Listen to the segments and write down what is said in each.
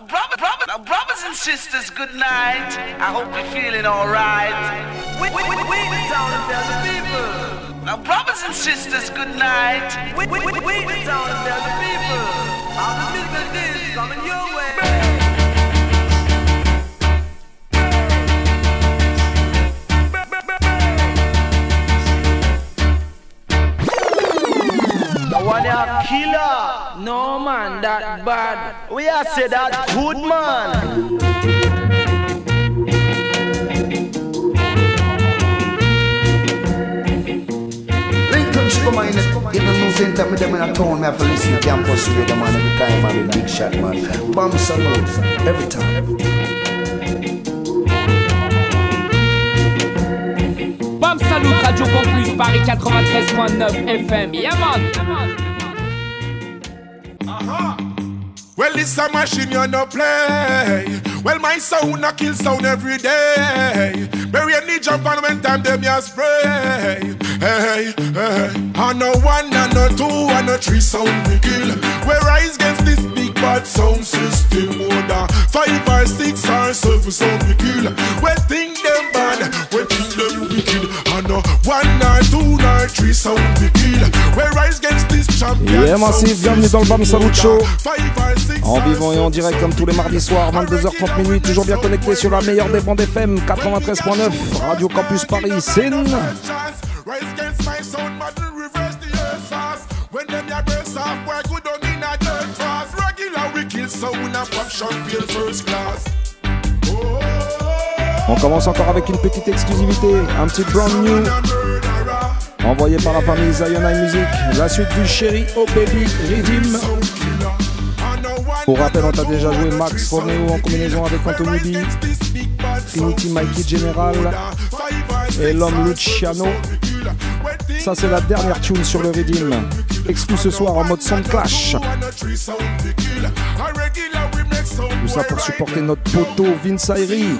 Now, brother, brother, now, brothers and sisters, good night. I hope you're feeling alright. We, we, we, we the town and tell the people. Now, brothers and sisters, good night. We, we, we, we the town and tell the people. All the business is coming your way. one a killer. No man, that bad. We are say that good man. Come on, in the news center, me them in a town, me have to listen to campus radio, man, every time, man, big shot, man. Bomb salute, every time. Bam Salut, Radio Campus, Paris 93.9 FM. Yeah, man. Well, it's a machine you no play. Well, my sound a kill sound every day. Bury any jump on when time them ya spray. Hey, hey. hey. I no one, I no two, I no three sound we kill. We rise against this bad sound system. More than five or six or seven sound we kill. We think them bad, we think them wicked. I no one, two, three sound we kill. We rise against this champion. Yeah, bienvenue dans le Bam Salut Show. En vivant et en direct comme tous les mardis soirs, 22h30 minuit, toujours bien connecté sur la meilleure des bandes FM 93.9, Radio Campus Paris, Sin. Rise against my sound, model reverse the earth. When them ya burst off, boy, good on On commence encore avec une petite exclusivité, un petit brand new envoyé par la famille Zion High Music. La suite du Chéri Oh Baby Redeem. Pour rappel, on t'a déjà joué Max Romeo en combinaison avec Anthony B, Trinity Mikey General et l'homme Luciano. Ça, c'est la dernière tune sur le Redeem. Exclu ce soir en mode Sound Clash. Tout ça pour supporter notre poteau Vince Ayri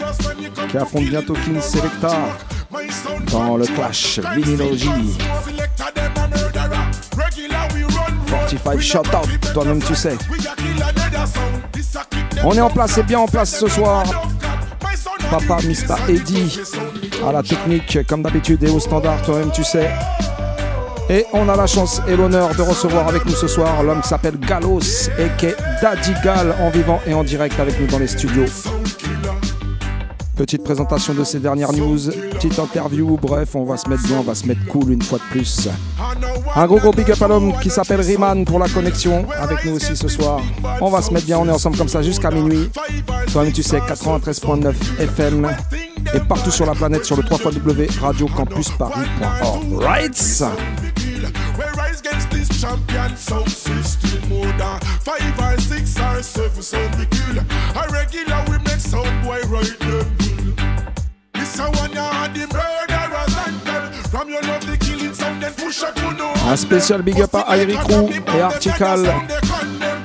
qui affronte bientôt King Selecta dans le Clash Vinylogy. 45 shout out, toi-même tu sais. On est en place, c'est bien en place ce soir. Papa Mr. Eddie à la technique comme d'habitude et au standard, toi-même tu sais. Et on a la chance et l'honneur de recevoir avec nous ce soir l'homme qui s'appelle Galos et qui est Daddy Gal en vivant et en direct avec nous dans les studios. Petite présentation de ces dernières news, petite interview, bref, on va se mettre bien, on va se mettre cool une fois de plus. Un gros gros big up à l'homme qui s'appelle Riman pour la connexion avec nous aussi ce soir. On va se mettre bien, on est ensemble comme ça jusqu'à minuit. Toi-même tu sais, 93.9 FM et partout sur la planète sur le 3 radiocampusparis.org. Right champion sound system more than five or six or seven sound we kill. A regular we make sound boy right them kill. This a one of the murderers and them. From your love the killing sound then push up. Un spécial big up à et Artical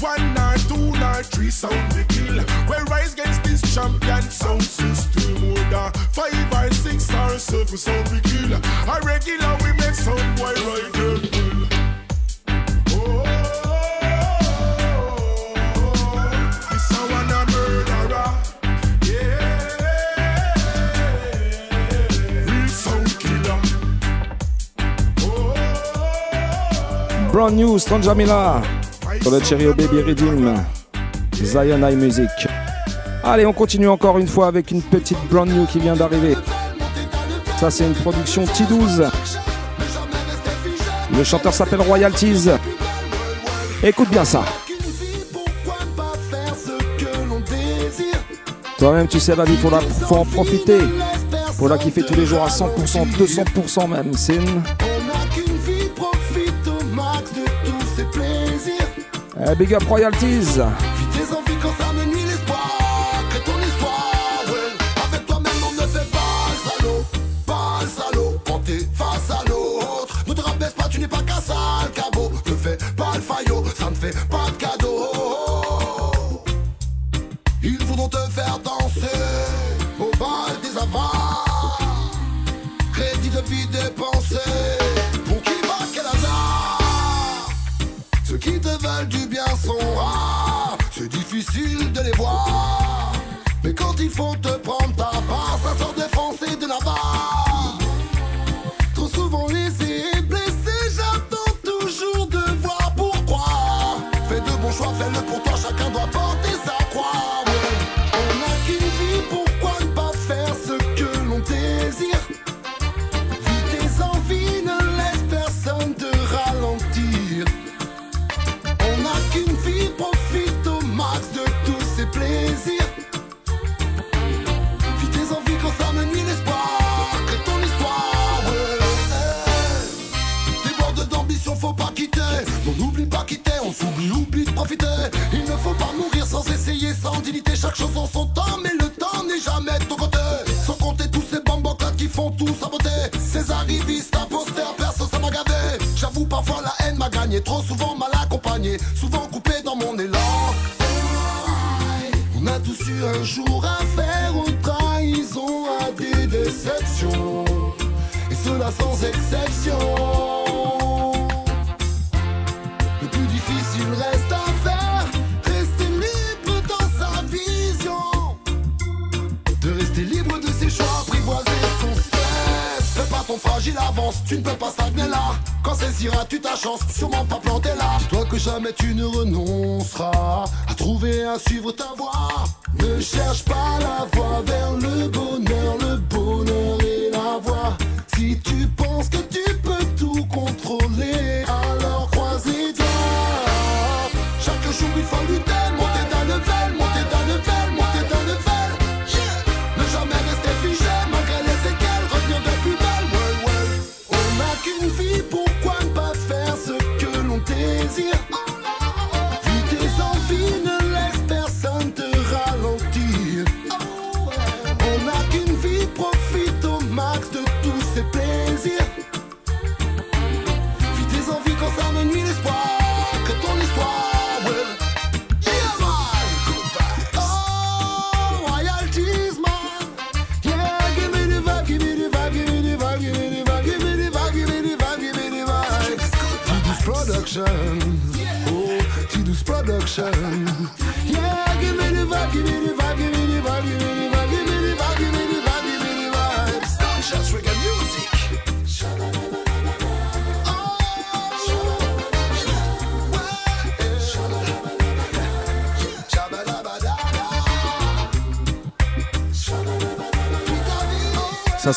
One night, two night, three sound the kill. We rise against this champion sound system. Order five and six are circle sound we kill. A regular we make some boy right there. Oh, oh. Brand new Stan Jamila. Sur le Cherry Baby Redeem, Zion High Music. Allez, on continue encore une fois avec une petite brand new qui vient d'arriver. Ça, c'est une production T12. Le chanteur s'appelle Royalties. Écoute bien ça. Toi-même, tu sais, la vie, faut, la, faut en profiter. Faut la kiffer tous les jours à 100%, 200% même. C'est une... big up Royalties. Du bien sont rares, c'est difficile de les voir. Mais quand il faut te prendre ta part, ça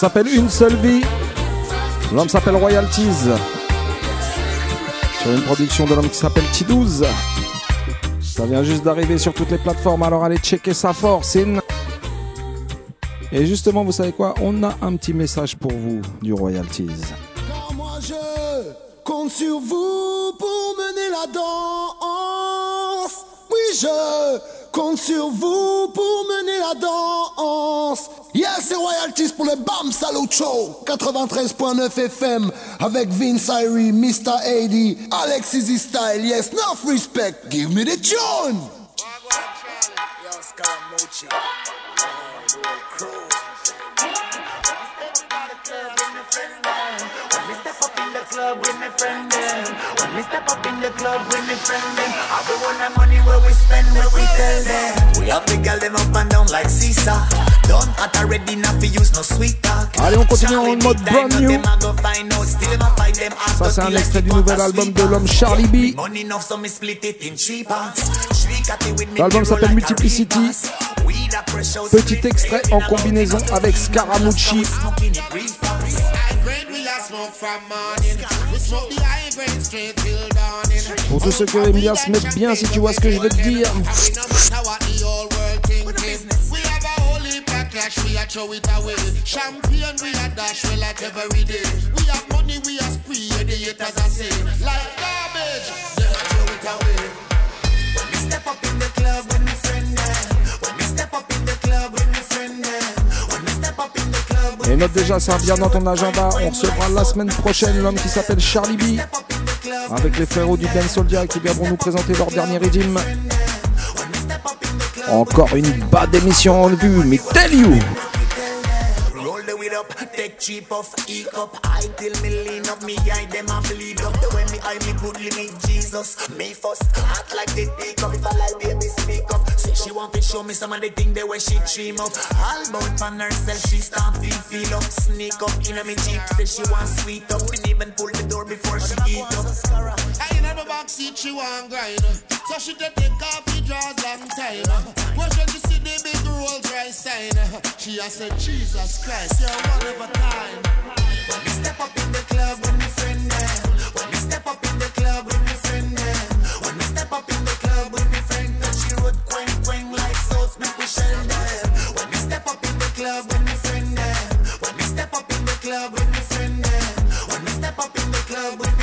s'appelle Une seule vie. L'homme s'appelle Royalties. Sur une production de l'homme qui s'appelle T12. Ça vient juste d'arriver sur toutes les plateformes, alors allez checker ça fort, Sin. Et justement, vous savez quoi? On a un petit message pour vous du Royalties. Car moi je compte sur vous pour mener la danse. Oui, je compte sur vous pour mener la danse. Yes, c'est Royalties pour le Bam Salut Show 93.9 FM avec Vince Irie, Mr. 80, Alex Easy Style. Yes, enough respect. Give me the tune. Club with me friend them. When me step up in the club with me friend them. I be want the money where we spend, where we tell them. We have the girl them up and down like Caesar. Done at already, not for use no sweet talk. Allez, on continue en mode brand new. Ça c'est un extrait du nouvel album de l'homme Charlie B. L'album s'appelle Multiplicity. Petit extrait en combinaison avec Scaramucci. Pour tous ceux qui aiment bien se mettre bien, si tu vois ce que je veux te dire. we a throw it away. Champion, we a dash, we like every day. We have money, we a spree, the haters a say. Like garbage, them a throw it away. When we step up in the club with my friend. When we step up in the club with my friend. Et note déjà ça bien dans ton agenda. On recevra la semaine prochaine l'homme qui s'appelle Charlie B. Avec les frérots du Ben Soldier qui viendront nous présenter leur dernier redeem. Encore une bad émission en vue, mais tell you up, take cheap off, e cup. I till me lean up, me eye them a bleed up. The way me eye me goodly me Jesus. Me first, act like they the teacup. If I like baby speak up. Say she want to show me some of the thing the way she dream up. All about on herself, she start feel feel up. Sneak up in a me jeep, say she want sweet up. Me even pull the door before she eat up. I in the back seat, she want grind. So she take the coffee draws long time. When she see the big Rolls Royce sign, she has said, Jesus Christ, you're one of a kind. When we step up in the club with my friend them. When we step up in the club with my friend them. When we step up in the club with my friend them. She would quang quang like sauce, make we shell them. Eh. When we step up in the club with my friend them. When we step up in the club with my friend them. When we step up in the club with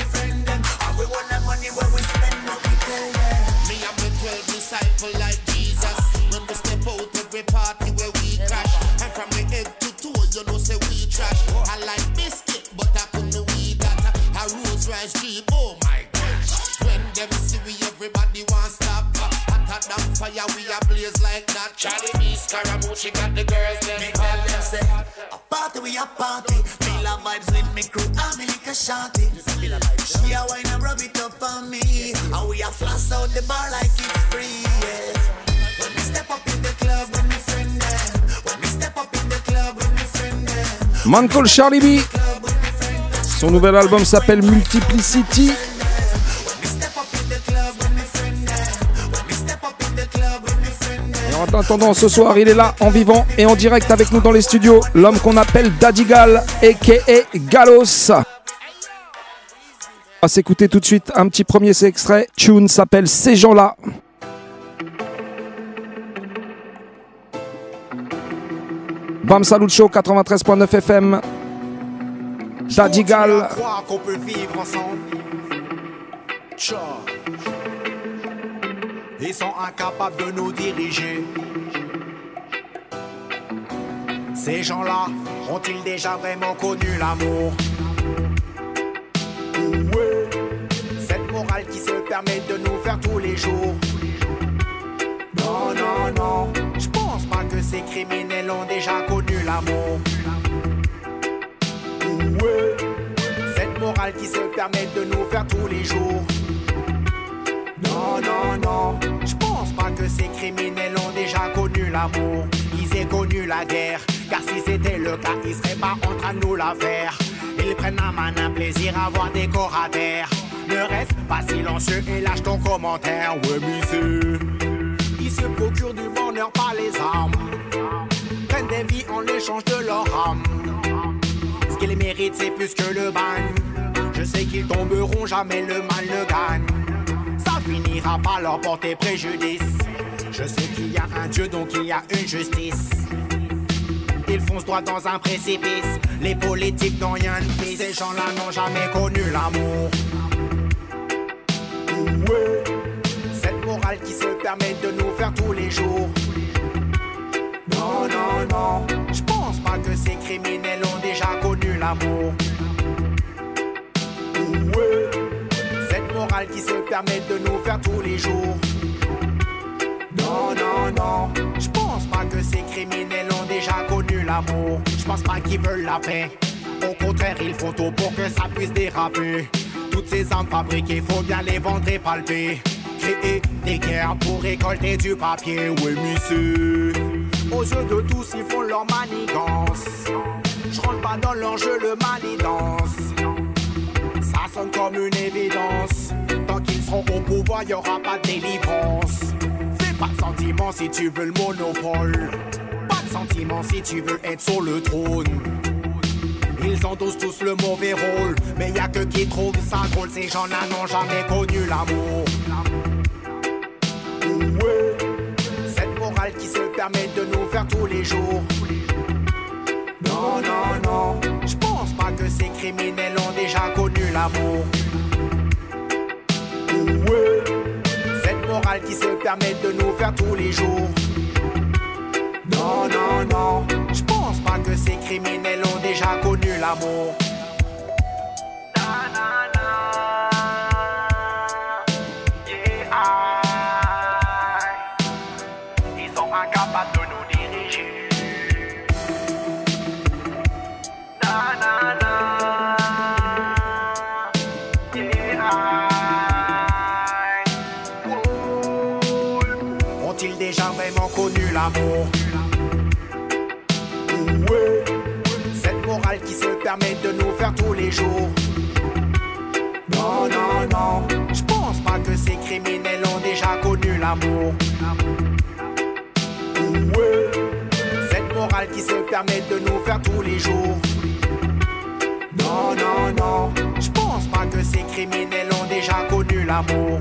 Scaramucci got the girls them Me tell them say, a party we a party. Feel a vibes with me crew, I'm a liquor shotty. She a wine and rub it up on me. And we a floss out the bar like it's free, yeah. When we step up in the club with me friend them. When we step up in the club with me friend them. Man called Charlie B. Son nouvel album s'appelle Multiplicity. En attendant, ce soir, il est là en vivant et en direct avec nous dans les studios. L'homme qu'on appelle Daddy Gal, a.k.a. Galos. On va s'écouter tout de suite un petit premier extrait. Tune s'appelle Ces gens-là. Bam Salut Show 93.9 FM. Daddy Gal. croire qu'on peut vivre ensemble. Ils sont incapables de nous diriger. Ces gens-là ont-ils déjà vraiment connu l'amour? Ouais. Cette morale qui se permet de nous faire tous les jours? Non, non, non. Je pense pas que ces criminels ont déjà connu l'amour. Ouais. Cette morale qui se permet de nous faire tous les jours? Non, non, non. Je pense pas que ces criminels ont déjà connu l'amour. Ils aient connu la guerre. Car si c'était le cas, ils seraient pas en train de nous la faire. Ils prennent un plaisir à voir des corps à terre. Ne reste pas silencieux et lâche ton commentaire. Ouais, monsieur. Ils se procurent du bonheur par les armes. Prennent des vies en échange de leur âme. Ce qu'ils méritent, c'est plus que le ban. Je sais qu'ils tomberont, jamais le mal ne gagne. Ça finira par leur porter préjudice. Je sais qu'il y a un Dieu, donc il y a une justice. Ils foncent droit dans un précipice. Les politiques n'ont rien de pis. Ces gens-là n'ont jamais connu l'amour. Ouais. Cette morale qui se permet de nous faire tous les jours? Non, non, non. Je pense pas que ces criminels ont déjà connu l'amour. Qui se permet de nous faire tous les jours. Non, non, non. Je pense pas que ces criminels ont déjà connu l'amour. Je pense pas qu'ils veulent la paix. Au contraire, ils font tout pour que ça puisse déraper. Toutes ces armes fabriquées, faut bien les vendre et palper. Créer des guerres pour récolter du papier, oui, monsieur. Aux yeux de tous, ils font leur manigance. Je rentre pas dans leur jeu, le mal y danse. Ça sonne comme une évidence. Au pouvoir, y aura pas de délivrance. Fais pas de sentiments si tu veux le monopole. Pas de sentiments si tu veux être sur le trône. Ils endossent tous le mauvais rôle, mais y a que qui trouvent ça drôle. Ces gens-là n'ont jamais connu l'amour. Ouais. Cette morale qui se permet de nous faire tous les jours? Non, non, non. Je pense pas que ces criminels ont déjà connu l'amour. Qui se permet de nous faire tous les jours. Non, non, non. Je pense pas que ces criminels ont déjà connu l'amour. Tous les jours. Non, non, non, je pense pas que ces criminels ont déjà connu l'amour. Ouais. Cette morale qui se permet de nous faire tous les jours. Non, non, non, je pense pas que ces criminels ont déjà connu l'amour.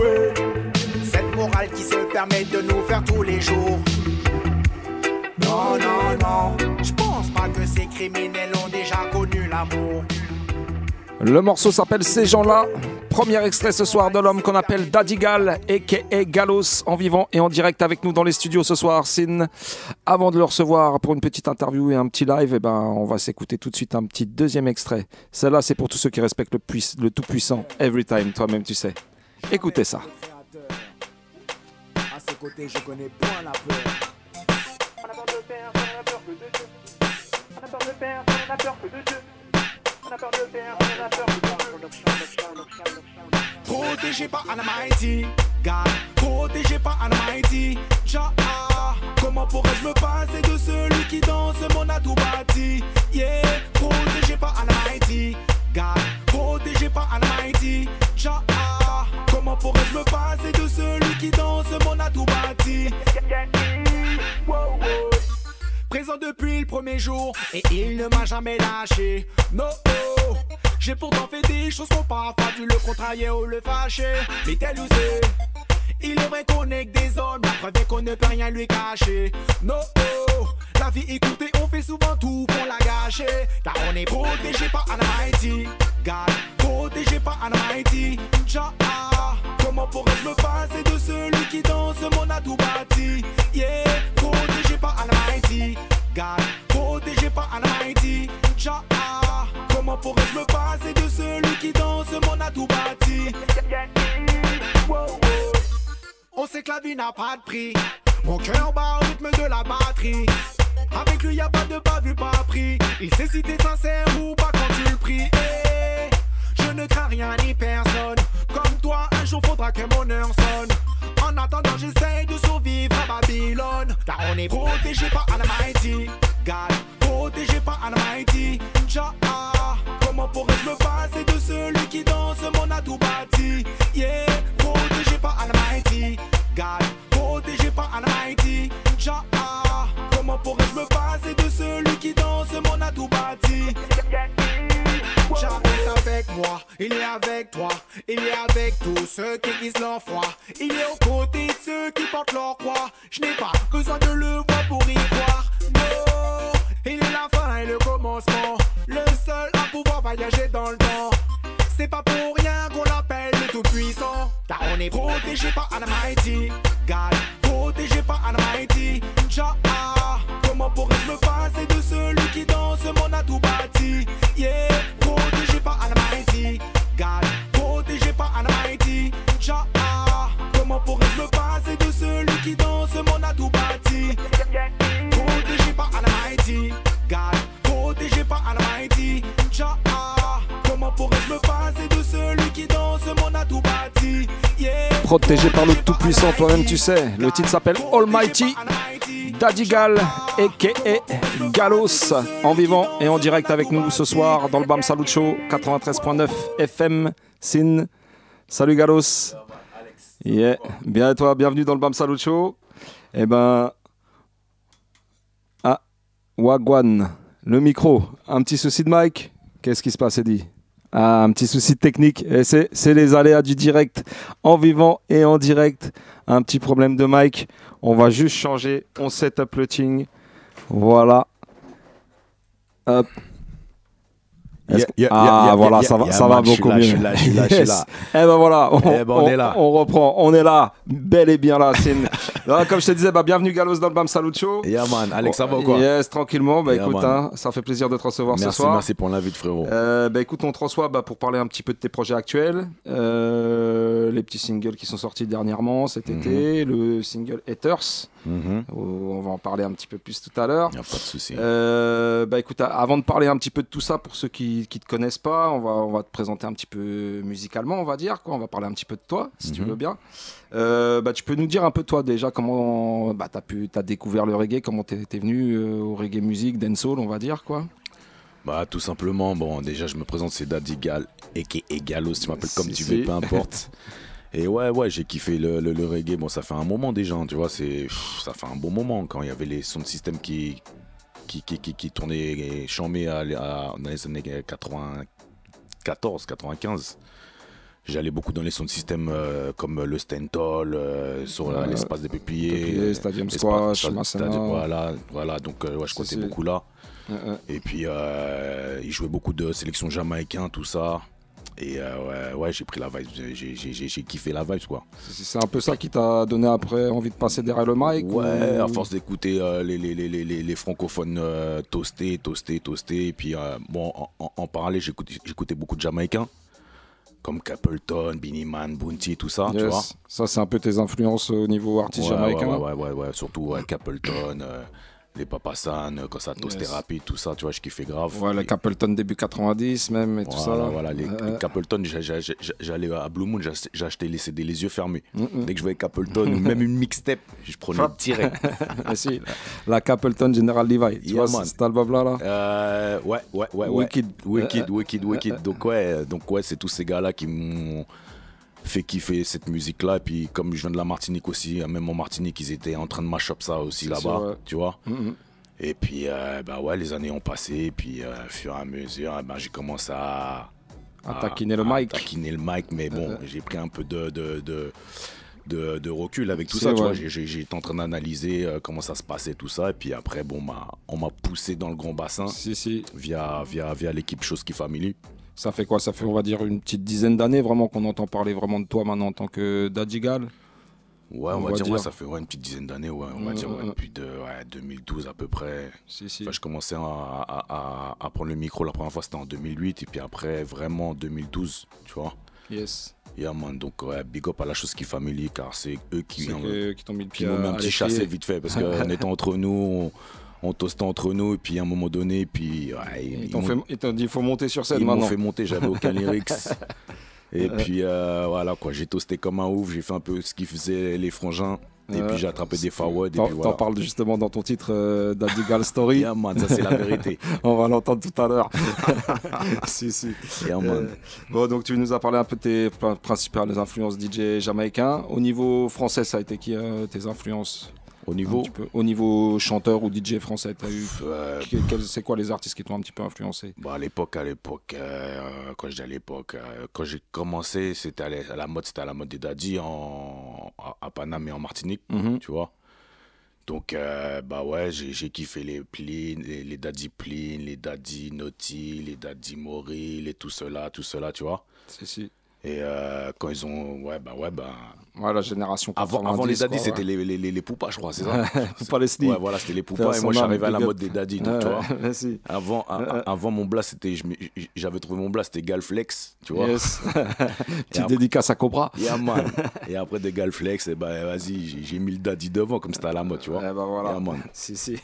Ouais. Cette morale qui se permet de nous faire tous les jours. Non, non, non, je pense pas que ces criminels ont déjà connu l'amour. Le morceau s'appelle Ces gens-là. Premier extrait ce soir de l'homme qu'on appelle Daddy Gal, a.k.a. Galos, en vivant et en direct avec nous dans les studios ce soir. Sin, avant de le recevoir pour une petite interview et un petit live, eh ben, on va s'écouter tout de suite un petit deuxième extrait. Celle-là, c'est pour tous ceux qui respectent le, puis- le tout-puissant. Every time, toi-même, tu sais. Écoutez ça. À ses côtés, je connais point la peur. Perdre, on a peur que par Almighty, God. Comment pourrais-je me passer de celui qui dans ce monde a tout bâti? Yeah, protégé par Almighty, God, protégé par Almighty, Jah. Comment pourrais-je me passer de celui qui dans Depuis le premier jour et il ne m'a jamais lâché. No, oh. j'ai pourtant fait des choses qu'on pas dû le contrarier ou le fâcher. Mais tel c'est, il est vrai qu'on que des hommes, la preuve qu'on ne peut rien lui cacher. No, oh. Et on fait souvent tout pour la gâcher. Car on est protégé par Almighty, God, protégé par Almighty, Jah. Comment pourrais-je me passer de celui qui dans ce monde a tout bâti? Yeah, protégé par Almighty, God, protégé par Almighty, Jah. Comment pourrais-je me passer de celui qui dans ce monde a tout bâti? On sait que la vie n'a pas de prix. Mon cœur bat au rythme de la batterie. Avec lui, y a pas de pas vu, pas pris. Il sait si t'es sincère ou pas quand tu le pries. Eh, je ne crains rien ni personne. Comme toi, un jour faudra que mon heure sonne. En attendant, j'essaye de survivre à Babylone. Car on est protégé par Almighty. God, protégé par Almighty. Jah, comment pourrais-je me passer de celui qui dans ce monde a tout bâti? Yeah, protégé par Almighty. Protégé par Almighty. Jah, comment pourrais-je me passer de celui qui dans ce monde a tout bâti? Est avec moi, il est avec toi, il est avec tous ceux qui leur foi. Il est aux côtés de ceux qui portent leur croix. Je n'ai pas besoin de le voir pour y croire. Non, il est la fin et le commencement. Le seul à pouvoir voyager dans le temps. C'est pas pour rien qu'on l'appelle le tout-puissant. Car on est protégé par Almighty. God, protégé par Almighty. Jah, comment pourrais-je me passer de celui qui dans ce monde a tout bâti? Yeah, protégé par Almighty. God, protégé par Almighty. Jah, comment pourrais-je me passer de celui qui dans ce monde Protégé par le tout-puissant, toi-même, tu sais. Le titre s'appelle Almighty. Daddy Gal, a.k.a. Galos, en vivant et en direct avec nous ce soir dans le BAM Salut Show 93.9 FM. Sin. Salut Galos. Yeah. Bien et toi, bienvenue dans le BAM Salut Show. Eh ben. Ah, Wagwan, le micro. Un petit souci de mic? Qu'est-ce qui se passe, Eddie un petit souci technique. C'est les aléas du direct, en vivant et en direct. Un petit problème de mic. On va juste changer. On set up le ting. Voilà. Hop. Yeah, ah, yeah, voilà, ça va, ça va beaucoup mieux. je suis là, je suis là, je suis Yes. là. Eh ben voilà, on, Eh ben, on est là. on reprend, on est là, bel et bien là. C'est une- Là, comme je te disais, bah, bienvenue Galos dans le BAM Salut Show. Yeah, man. Alex, ça va ou quoi? Yes, tranquillement. Bah, écoute, hein, ça fait plaisir de te recevoir Merci, ce soir. merci pour l'invite, frérot. Euh, bah, écoute, on te reçoit bah, pour parler un petit peu de tes projets actuels, euh, les petits singles qui sont sortis dernièrement cet Mhm. été, le single Haters, Mhm. où on va en parler un petit peu plus tout à l'heure. Y a pas de souci. Euh, bah écoute, avant de parler un petit peu de tout ça, pour ceux qui ne te connaissent pas, on va, on va te présenter un petit peu musicalement, on va dire. Quoi. On va parler un petit peu de toi, si tu Mhm. veux bien. Euh, bah, tu peux nous dire un peu, toi, déjà comment bah, tu as, découvert le reggae, comment tu es, venu euh, au reggae musique, dancehall, on va dire quoi Bah tout simplement, bon déjà je me présente c'est Daddy Gal et qui est Egalos, tu m'appelles comme tu veux, peu importe. Et ouais, ouais, j'ai kiffé le, le, reggae. Bon, ça fait un moment déjà, hein, tu vois, c'est, ça fait un bon moment quand il y avait les sons de système qui, qui, qui, qui, qui tournaient chambés à, dans les années 94, 95 j'allais beaucoup dans les sons de système euh, comme le Stentol, euh, sur l'espace des pépiniers, Stadium Squash, voilà, voilà, donc euh, ouais, je comptais beaucoup là. Et puis il jouait beaucoup de sélections jamaïcains, tout ça. Et ouais, ouais j'ai pris la vibe, j'ai kiffé la vibe quoi. C'est un peu ça qui t'a donné après envie de passer derrière le mic Ouais, à force d'écouter les, les, les, les, francophones toastés, toastés, toastés. Et puis bon, en, en parallèle, j'écoutais beaucoup de Jamaïcains comme Capleton, Binnie Man, Bounty, tout ça, tu vois. Ça, c'est un peu tes influences au niveau artiste jamaïcain. Ouais, ouais, ouais, ouais, surtout Capleton. Euh, les Papasan, quand ça toastait rapide, tout ça, tu vois, je kiffais grave. Ouais, le Capleton début 90 même et tout ça. Voilà, les euh, Capleton, j'allais à Blue Moon, j'achetais les CD les yeux fermés. Dès que je voyais Capleton ou même une mixtape, je prenais direct. ah, si, la Capleton General Levi, tu vois, cet album-là là, euh, Ouais, ouais, ouais. Wicked. Wicked, Wicked, Wicked. Donc ouais, donc ouais c'est tous ces gars-là qui m'ont fait kiffer cette musique là et puis comme je viens de la Martinique aussi même en Martinique ils étaient en train de mash up ça aussi là-bas tu vois mm-hmm. et puis euh, bah ouais les années ont passé et puis euh, au fur et à mesure ben, j'ai commencé à, à, taquiner le mic taquiner le mic mais bon euh, j'ai pris un peu de, de, de de, recul avec tout ça. Tu vois, j'étais en train d'analyser comment ça se passait, tout ça. Et puis après, bon, on m'a poussé dans le grand bassin si, si. via, via, via l'équipe Chose qui Family. Ça fait quoi? Ça fait, on va dire, une petite dizaine d'années vraiment qu'on entend parler vraiment de toi maintenant en tant que Dadigal? Ouais, on, va, dire, ça fait une petite dizaine d'années, ouais, on va dire, depuis de, 2012 à peu près. Si, si. je commençais à, à, prendre le micro la première fois, c'était en 2008, et puis après, vraiment en 2012, tu vois. Yes. Yeah, man, donc ouais, big up à la chose qui family, car c'est eux qui, ont, qui t'ont mis le pied. Qui m'ont mis un petit chassé vite fait, parce qu'en étant entre nous, on toastait entre nous et puis à un moment donné puis ils, t'ont dit il faut monter sur scène ils m'ont fait monter j'avais aucun lyrics et puis euh, voilà quoi j'ai toasté comme un ouf j'ai fait un peu ce qu'ils faisaient les frangins et puis j'ai attrapé des forwards. T'en voilà. parles justement dans ton titre euh, d'Adigal Story. yeah, man, ça c'est la vérité. On va l'entendre tout à l'heure. si, si. Yeah, man. Euh, bon, donc tu nous as parlé un peu de tes principales influences DJ jamaïcains. Au niveau français, ça a été qui tes influences? Au niveau Au niveau chanteur ou DJ français, as eu C'est quoi les artistes qui t'ont un petit peu influencé? Bah À l'époque, à l'époque, euh, quand je dis à l'époque, euh, quand j'ai commencé, c'était à, la mode, c'était à la mode des daddy en, à, Paname et en Martinique, mhm. tu vois. Donc, euh, bah ouais, j'ai kiffé les Plin, les, les Daddy Plin, les Daddy Naughty, les Daddy Mori, les tout cela, tout cela, tu vois. Si, si. Et euh, quand ils ont. Ouais, bah ouais, bah. Ouais, la génération Avant, avant les daddies, c'était les, les, les, poupas, je crois, c'est ça Poupas les sneaks. Ouais, voilà, c'était les poupas. Et moi, j'arrivais à la mode des daddies, tu vois. Merci. Avant, avant mon blast, c'était. J'avais trouvé mon blast, c'était Galflex, tu vois. Yes. Petite dédicace à Cobra. Yeah, man. et après des Galflex, et eh bah, vas-y, j'ai mis le daddy devant, comme c'était à la mode, tu vois. Et bah voilà. Yeah, man. Si, si.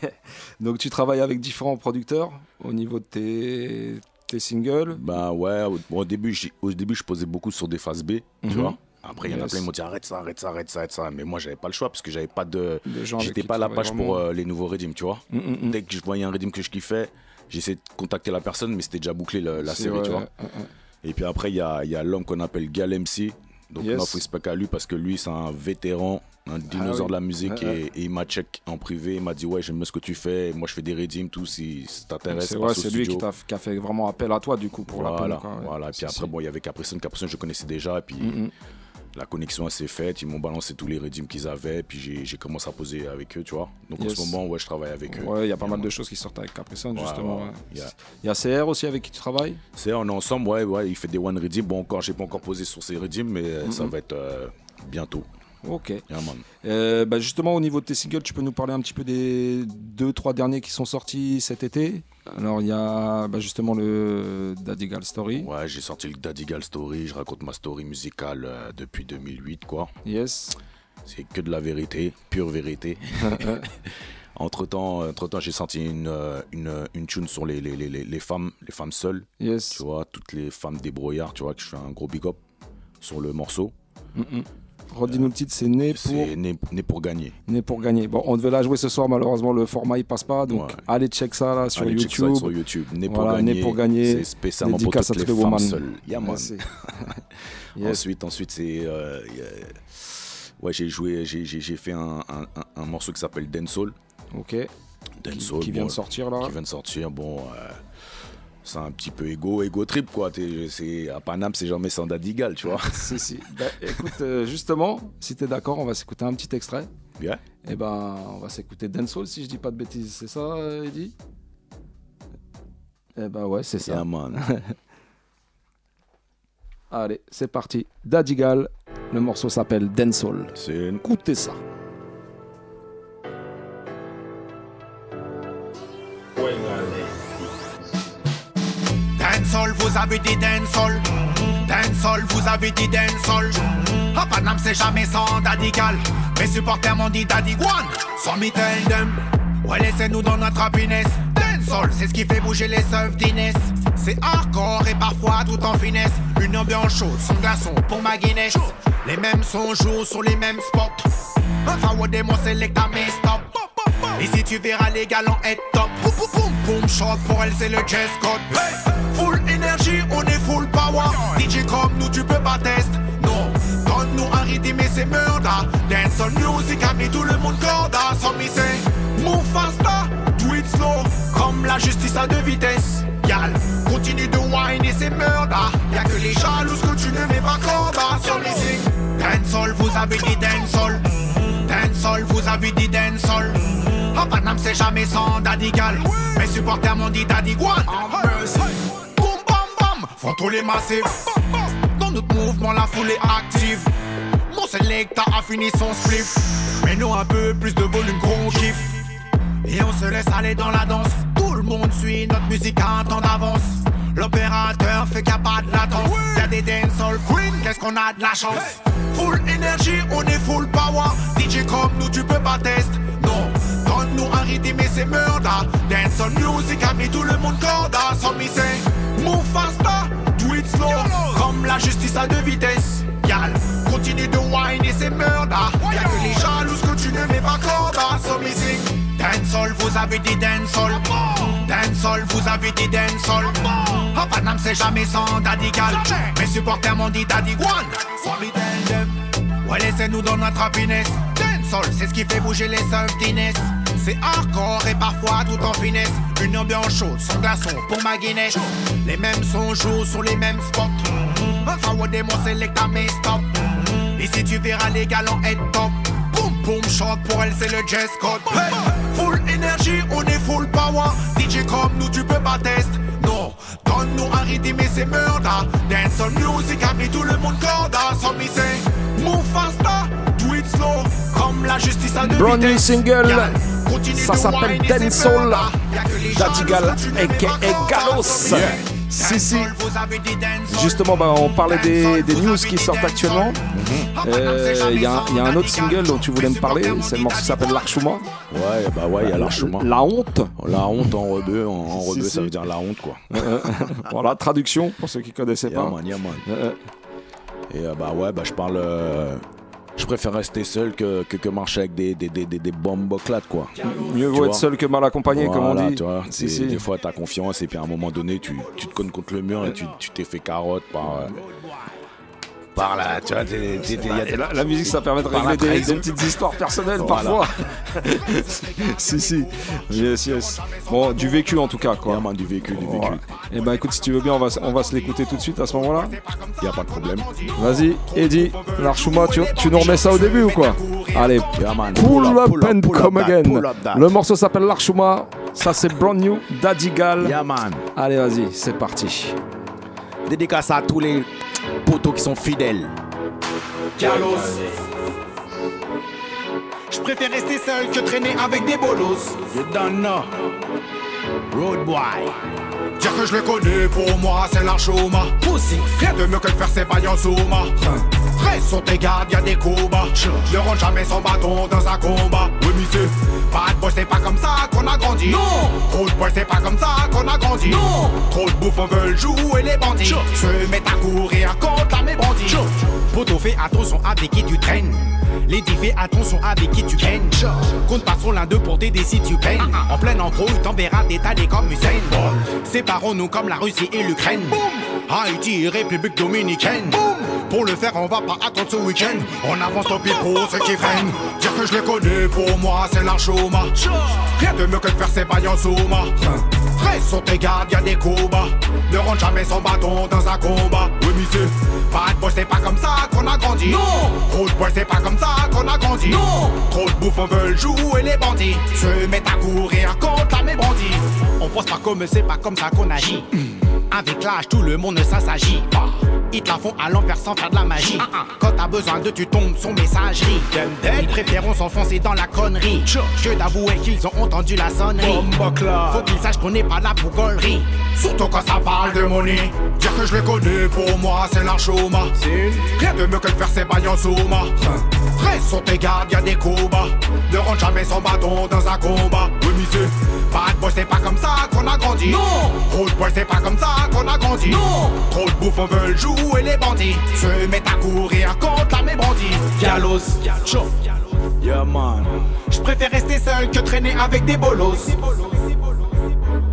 Donc, tu travailles avec différents producteurs au niveau de tes singles Bah ouais, au, début, au début, je posais beaucoup sur des phases B, tu mhm. vois. Après, il y en a plein qui m'ont dit arrête ça, arrête ça, arrête ça, arrête ça. Mais moi, j'avais pas le choix parce que j'avais pas de. J'étais pas à la page pour euh, les nouveaux redeems, tu vois. Mm, mm, mm. Dès que je voyais un redeem que je kiffais, j'essayais de contacter la personne, mais c'était déjà bouclé la série, tu vois. Et puis après, il y a, y a l'homme qu'on appelle Gal MC. Donc, yes. m'offre respect à lui parce que lui, c'est un vétéran un dinosaure ah de la musique et, il m'a check en privé, il m'a dit ouais j'aime ce que tu fais, moi je fais des redeems tout si ça t'intéresse. C'est ouais, lui qui, a, fait vraiment appel à toi du coup pour voilà, la Voilà, et puis après bon il y avait Capricon, Capricon je connaissais déjà et puis mm, mm. La connexion s'est faite, ils m'ont balancé tous les redeems qu'ils avaient, puis j'ai commencé à poser avec eux, tu vois. Donc en ce moment ouais je travaille avec eux. Ouais il y a pas mal de choses qui sortent avec Capricon justement. Il y, a... CR aussi avec qui tu travailles? CR on est ensemble, ouais, ouais il fait des one redeem, bon encore j'ai pas encore posé sur ces redeems mais ça va être euh, bientôt. Ok. Euh, bah, justement, au niveau de tes singles, tu peux nous parler un petit peu des deux, trois derniers qui sont sortis cet été? Alors, il y a bah, justement le Daddy Gal Story. Ouais, j'ai sorti le Daddy Gal Story. Je raconte ma story musicale euh, depuis 2008, quoi. Yes. C'est que de la vérité, pure vérité. entre temps, entre temps j'ai sorti une, euh, une, une, tune sur les, les, les, les, femmes, les femmes seules. Yes. Tu vois, toutes les femmes débrouillards, tu vois, que je fais un gros big up sur le morceau. Redis-nous le titre, c'est Né pour. Né, né, pour gagner. Né pour gagner. Bon, on devait la jouer ce soir, malheureusement, le format il passe pas. Donc allez check ça là sur allez YouTube. Check ça sur YouTube. Né pour gagner. Né pour gagner. C'est spécialement pour toutes les femmes seules. Yeah, yes. Ensuite, ensuite c'est. Euh, ouais, j'ai joué, j'ai fait un, un, un, morceau qui s'appelle Dancehall. Ok. Dancehall. Qui, qui vient de sortir là. Qui vient de sortir. Bon. Euh, c'est un petit peu égo, égo trip quoi. C'est à Paname, c'est jamais sans dadigal, tu vois. si si. Bah, écoute, euh, justement, si t'es d'accord, on va s'écouter un petit extrait. Bien. Et eh ben, on va s'écouter Dancehall si je dis pas de bêtises, c'est ça, Eddie Eh ben ouais, c'est ça. Yeah, man. Allez, c'est parti. Dadigal, le morceau s'appelle Dancehall. C'est écoutez ça. Dancehall, vous avez dit dancehall. Dancehall, vous avez dit dancehall. À Paname, c'est jamais sans Dadigal. Mes supporters m'ont dit One. Sans me tell. Ouais, laissez-nous dans notre happiness. Dancehall, c'est ce qui fait bouger les œuvres d'Inès. C'est hardcore et parfois tout en finesse. Une ambiance chaude, sans glaçon pour ma Guinness. Les mêmes sons jouent sur les mêmes spots. Un forward et mon select à stop. Ici tu verras les galants être top. Boum boum boum boum shot pour elle c'est le jazz code. Full énergie, on est full power. DJ comme nous tu peux pas test. Non, donne-nous un rythme et c'est murder. Dance on music, a mis tout le monde corda. Sans say, move faster, do it slow. Comme la justice à deux vitesses. Yal, continue de whine et c'est murder. Y'a que les jalouses que tu ne mets pas corda. Me sing, dancehall, vous avez dit dancehall. Dancehall, vous avez dit dancehall. À Paname, c'est jamais sans Dadigal. Mes supporters m'ont dit Daddy One. Boum bam bam, font tous les massifs. Dans notre mouvement, la foule est active. Mon selecta a fini son spliff. Mais nous, un peu plus de volume, gros kiff. Et on se laisse aller dans la danse. Tout le monde suit notre musique à un temps d'avance. L'opérateur fait qu'il n'y a pas de latence. Y'a des dancehall queen, qu'est-ce qu'on a de la chance? Full énergie, on est full power. DJ comme nous, tu peux pas tester. Non, un rythme et c'est murder. Dance on music, a mis tout le monde corda. Sans say, move faster, do it slow. Comme la justice à deux vitesses. Yal, continue de whine et c'est murder. Y'a que les jalouses que tu ne mets pas corda. Sans sing, dancehall, vous avez dit dancehall. Dancehall, vous avez dit dancehall. À Paname, c'est jamais sans Dadigal. Mes supporters m'ont dit Daddy One. Sans. Ouais, laissez-nous dans notre happiness. Dancehall, c'est ce qui fait bouger les d'Inès. C'est hardcore et parfois tout en finesse. Une ambiance chaude, sans glaçon pour ma Guinness. Les mêmes sons jouent sur les mêmes spots. Un forward et mon select à mes stop. Ici tu verras les galants être top. Boum boum chante pour elle c'est le jazz code. Full énergie, on est full power. DJ comme nous tu peux pas test. Non, donne-nous un rythme et c'est murder. Dance on music, a mis tout le monde corda. Sans say, move faster. Comme la justice à deux Brand new single, ça s'appelle et les Dadigal, corda. Galos. Si, si. Justement, bah, on parlait des, des news qui sortent actuellement. Euh, Il y, a un- y a un autre single dont tu voulais me parler, c'est le morceau qui s'appelle L'Archuma. Ouais, bah ouais, il y a l'archement. La honte. La honte en rebeu, en, en Si, rebeu, si. ça veut dire la honte, quoi. Euh, voilà, traduction pour ceux qui connaissaient Yeah pas. man, yeah man. Euh, Et euh, bah ouais, bah je parle. Je préfère rester seul que, que, que marcher avec des, des, des, des, des bomboclates, quoi. mieux vaut être seul que mal accompagné, comme on dit. tu vois, Si, c'est- si. Des fois, t'as confiance et puis à un moment donné, tu, tu te connes contre le mur et tu tu t'es fait carotte par. euh, par là, tu vois, t'es- t'es- t'es- y a des- La, la musique, ça permet de régler des, petites histoires personnelles Voilà. parfois. si, si. Yes, yes. Bon, du vécu en tout cas, quoi. Yeah, man, du vécu, du vécu. Voilà. Eh ben, écoute, si tu veux bien, on va, on va se l'écouter tout de suite à ce moment-là. Y a pas de problème. Vas-y, Eddie, l'Archuma, tu, tu nous remets ça au début ou quoi? Allez, Yeah, man. pull, up, pull and pull come that, again. up. Le morceau s'appelle l'Archuma. Ça, c'est brand new, Daddy Gal. Yeah, man. Allez, vas-y, c'est parti. Dédicace à tous les potos qui sont fidèles. Galos. Je préfère rester seul que traîner avec des bolos. You don't know. Road boy. Dire que je le connais, pour moi, c'est l'archoma. Pussy, rien de mieux que de faire ses bails en souma. Reste sur tes gardes, y'a des combats. Ne rentre jamais son bâton dans un combat. Oui, c'est bad boy, c'est pas comme ça qu'on a grandi. Non, road boy, c'est pas comme ça qu'on a grandi. Non, trop de bouffons veulent jouer les bandits. Se mettent à courir contre la mes Poto fait attention avec qui tu traînes. Les divers attention avec qui tu peines. Compte pas sur l'un d'eux pour t'aider si tu peines. En pleine embrouille, t'enverras des tas comme Usain Séparons-nous comme la Russie et l'Ukraine. Haïti, République dominicaine. Pour le faire, on va pas attendre ce week-end. On avance tant pis pour ceux qui freinent. Dire que je les connais, pour moi, c'est la chôma. Rien de mieux que de faire ses bails en souma. Reste sur tes gardes, y'a des combats. Ne rentre jamais son bâton dans un combat. Oui, monsieur. Pas de boy, c'est pas comme ça qu'on a grandi. Non. Trop de boy, c'est pas comme ça qu'on a grandi. Non. Trop de bouffons veulent jouer les bandits. Se mettent à courir contre la bandits. On pense pas comme c'est pas comme ça qu'on agit. Avec l'âge, tout le monde s'agit. Ils te la font à l'envers sans faire de la magie. Quand t'as besoin de tu tombes son messagerie. Ils préféreront s'enfoncer dans la connerie. Je t'avouer qu'ils ont entendu la sonnerie. Faut qu'ils sachent qu'on n'est pas là pour gollerie. Surtout quand ça parle de money. Dire que je les connais, pour moi c'est la chôma. Rien de mieux que de faire ses bails en souma. Reste sur tes gardes, y'a des combats. Ne rentre jamais son bâton dans un combat. Oui, monsieur. Bad boy, c'est pas comme ça qu'on a grandi. Non. Road boy, c'est pas comme ça qu'on a grandi. Non. Trop de bouffons veulent jouer les bandits? Se mettent à courir contre la mes bandits. Galos. Yeah, man. Je préfère rester seul que traîner avec des bolos.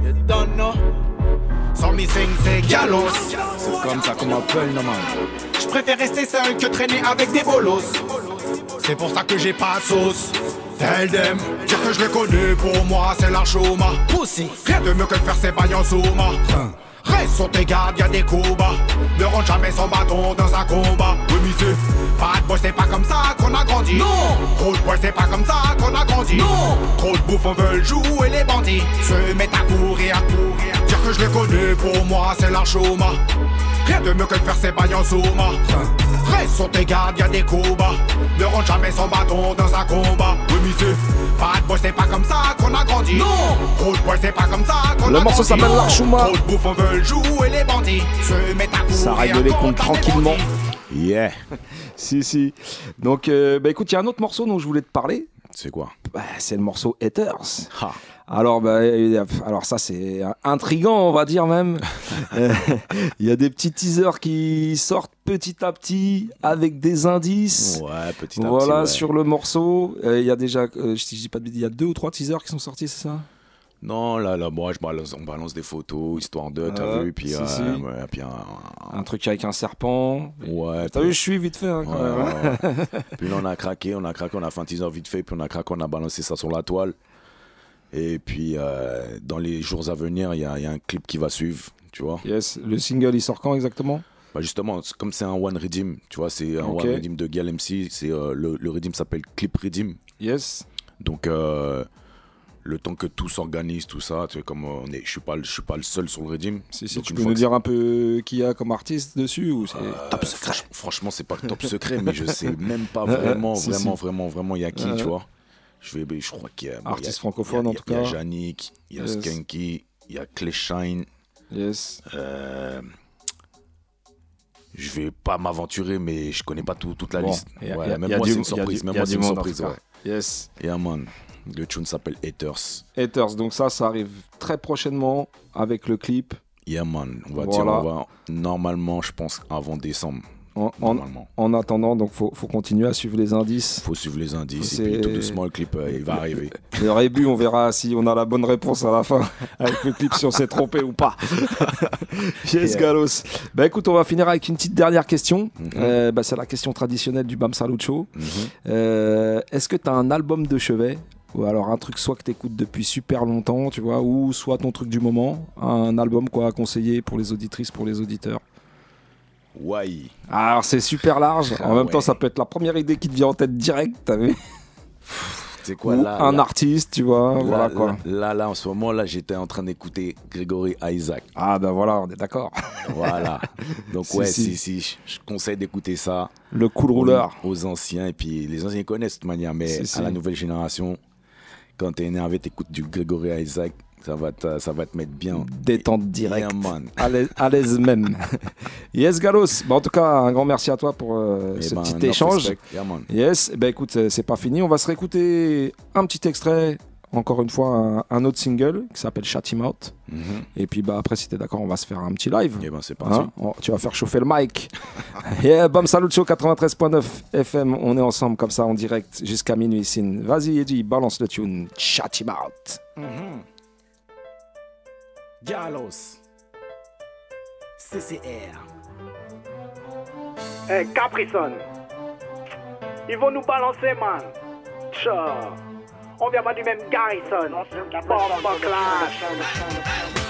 You don't know. Sans missing, c'est galos. C'est comme ça qu'on m'appelle, non, man. Je préfère rester seul que traîner avec des bolos. C'est pour ça que j'ai pas de sauce. Tell them, dire que je les connais, pour moi c'est la chôma. Pussy, rien de mieux que de faire ses bails en souma. Reste sur tes gardes, y'a des combats. Ne rentre jamais son bâton dans un combat. Oui, monsieur, pas de boy, c'est pas comme ça qu'on a grandi. Non, trop de boy, c'est pas comme ça qu'on a grandi. Non, trop de bouffons veulent jouer les bandits. Se mettent à courir, à courir. Que je les connais, pour moi c'est la chôma. Rien de mieux que de faire ses bails en souma. Reste sur tes gardes, y'a des combats. Ne rentre jamais son bâton dans un combat. Oui, monsieur, pas de boy, c'est pas comme ça qu'on a grandi. Non, trop de boy, c'est pas comme ça qu'on a grandi. Le morceau s'appelle L'Archouma. Trop de bouffons veulent jouer les bandits. Se mettent à courir. Ça règle les comptes tranquillement. Yeah. si, si. Donc, euh, bah écoute, il y a un autre morceau dont je voulais te parler. C'est quoi? Bah, C'est le morceau Haters. Ha. Alors, bah, alors ça c'est intrigant, on va dire même. Il y a des petits teasers qui sortent petit à petit avec des indices. Ouais, petit à voilà, petit. ouais. sur le morceau. Euh, Il y a déjà, euh, je dis pas de il y a deux ou trois teasers qui sont sortis, c'est ça? Non, là, là, moi, je balance, on balance des photos, histoire de, t'as Ouais, vu, puis, si, euh, si. ouais, puis un, Un truc avec un serpent. Ouais. T'as vu, je suis vite fait. Hein, quand Ouais, même, hein. ouais. puis là, on a craqué, on a craqué, on a fait un teaser vite fait, puis on a craqué, on a balancé ça sur la toile. Et puis, euh, dans les jours à venir, il y a, il y a un clip qui va suivre, tu vois. Yes. Le single, il sort quand exactement? Bah justement, comme c'est un one redeem, tu vois, c'est un Ok. one redeem de Gal MC, c'est euh, le, le redeem s'appelle Clip Redeem. Yes. Donc euh, le temps que tout s'organise, tout ça, tu sais, comme on est, je suis pas, je suis pas le seul sur le redeem. Si, si, Donc, tu peux nous dire un peu qui y a comme artiste dessus ou c'est top secret Franch- franchement, c'est pas le top secret, mais je sais même pas vraiment, si, vraiment, si. vraiment, vraiment, il y a qui, tu vois. Je vais, je crois qu'il y a. bon, il y a- Artiste francophone, il y a- en tout Il y a cas. Yannick, il y a Yes. Skanky, il y a Clay Shine. Yes. Euh, je vais pas m'aventurer, mais je connais pas tout- toute la Bon, liste. a- Ouais, a- même moi, c'est une surprise. Même moi, c'est une surprise. cas. ouais. Yes. Yeah, man. Le tune s'appelle Haters. Haters, donc ça, ça arrive très prochainement avec le clip. Yeah, man. On va Voilà. dire, on va normalement, je pense, avant décembre. En, en- Normalement. en attendant, donc faut, faut continuer à suivre les indices. Faut suivre les indices. C'est- Et puis tout doucement, le clip, euh, il va arriver. Le rébut, on verra si on a la bonne réponse à la fin avec le clip, si on s'est trompé ou pas. yes, Yeah. Galos. Bah écoute, on va finir avec une petite dernière question. Mhm. Euh, bah, c'est la question traditionnelle du Bam Salut Show. Mhm. Euh, Est-ce que tu as un album de chevet? Ou alors un truc soit que tu écoutes depuis super longtemps, tu vois, ou soit ton truc du moment, un album quoi à conseiller pour les auditrices, pour les auditeurs? Ouais. Alors c'est super large, en même ouais. temps ça peut être la première idée qui te vient en tête direct, t'as vu C'est quoi Ou là un là- artiste, tu vois, là, voilà quoi. Là, en ce moment, là, j'étais en train d'écouter Grégory Isaac. Ah ben voilà, on est d'accord. Voilà. Donc Si, ouais, si. si, si, je- conseille d'écouter ça. Le cool rouleur. Aux, anciens, et puis les anciens connaissent de toute manière, mais Si, à la nouvelle génération, quand t'es énervé, t'écoutes du Grégory Isaac, ça va te, ça va te mettre bien. Détente directe. Yeah. À l'aise- même. yes, Galos. Bah, en tout cas, un grand merci à toi pour euh, Eh ce ben, petit échange. Yeah. Yes, bah écoute, c'est pas fini. On va se réécouter un petit extrait, encore une fois, un, un autre single qui s'appelle Shut Him Out. Mhm. Et puis bah après, si t'es d'accord, on va se faire un petit live. Et eh ben c'est parti. Hein tu vas faire chauffer le mic. yeah, Bam Salut Show 93.9 FM. On est ensemble comme ça en direct jusqu'à minuit. Vas-y Eddie, balance le tune. Chat him out. Mm CCR. Hey, Caprison. Ils vont nous balancer, man. Ciao. On vient pas du même Garrison. Bomba clash.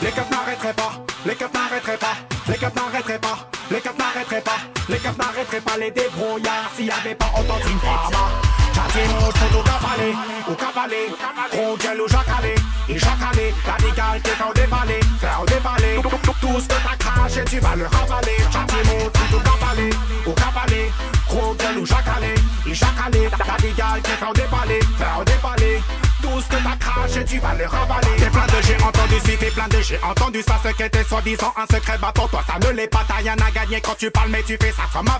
Les keufs n'arrêteraient pas. Les keufs n'arrêteraient pas. Les keufs n'arrêteraient pas. Les keufs n'arrêteraient pas. Les keufs n'arrêteraient pas les débrouillards s'il y avait pas autant de pharma. Châtiment, faut au cavaler, au cavaler, gros gueule ou jacalé, et jacalé, radical t'es faire déballer, faire déballer, tout ce que t'as craché tu vas le ravaler, châtiment, tout au cavaler, au cavaler, gros gueule ou jacalé, et jacalé, radical t'es faire déballer, faire déballer, tout ce que t'as tu vas le ravaler. T'es plein de j'ai entendu, si t'es plein de j'ai entendu ça, ce qui était soi-disant un secret bâton. Toi, ça ne l'est pas, t'as rien à gagner quand tu parles, mais tu fais ça comme un.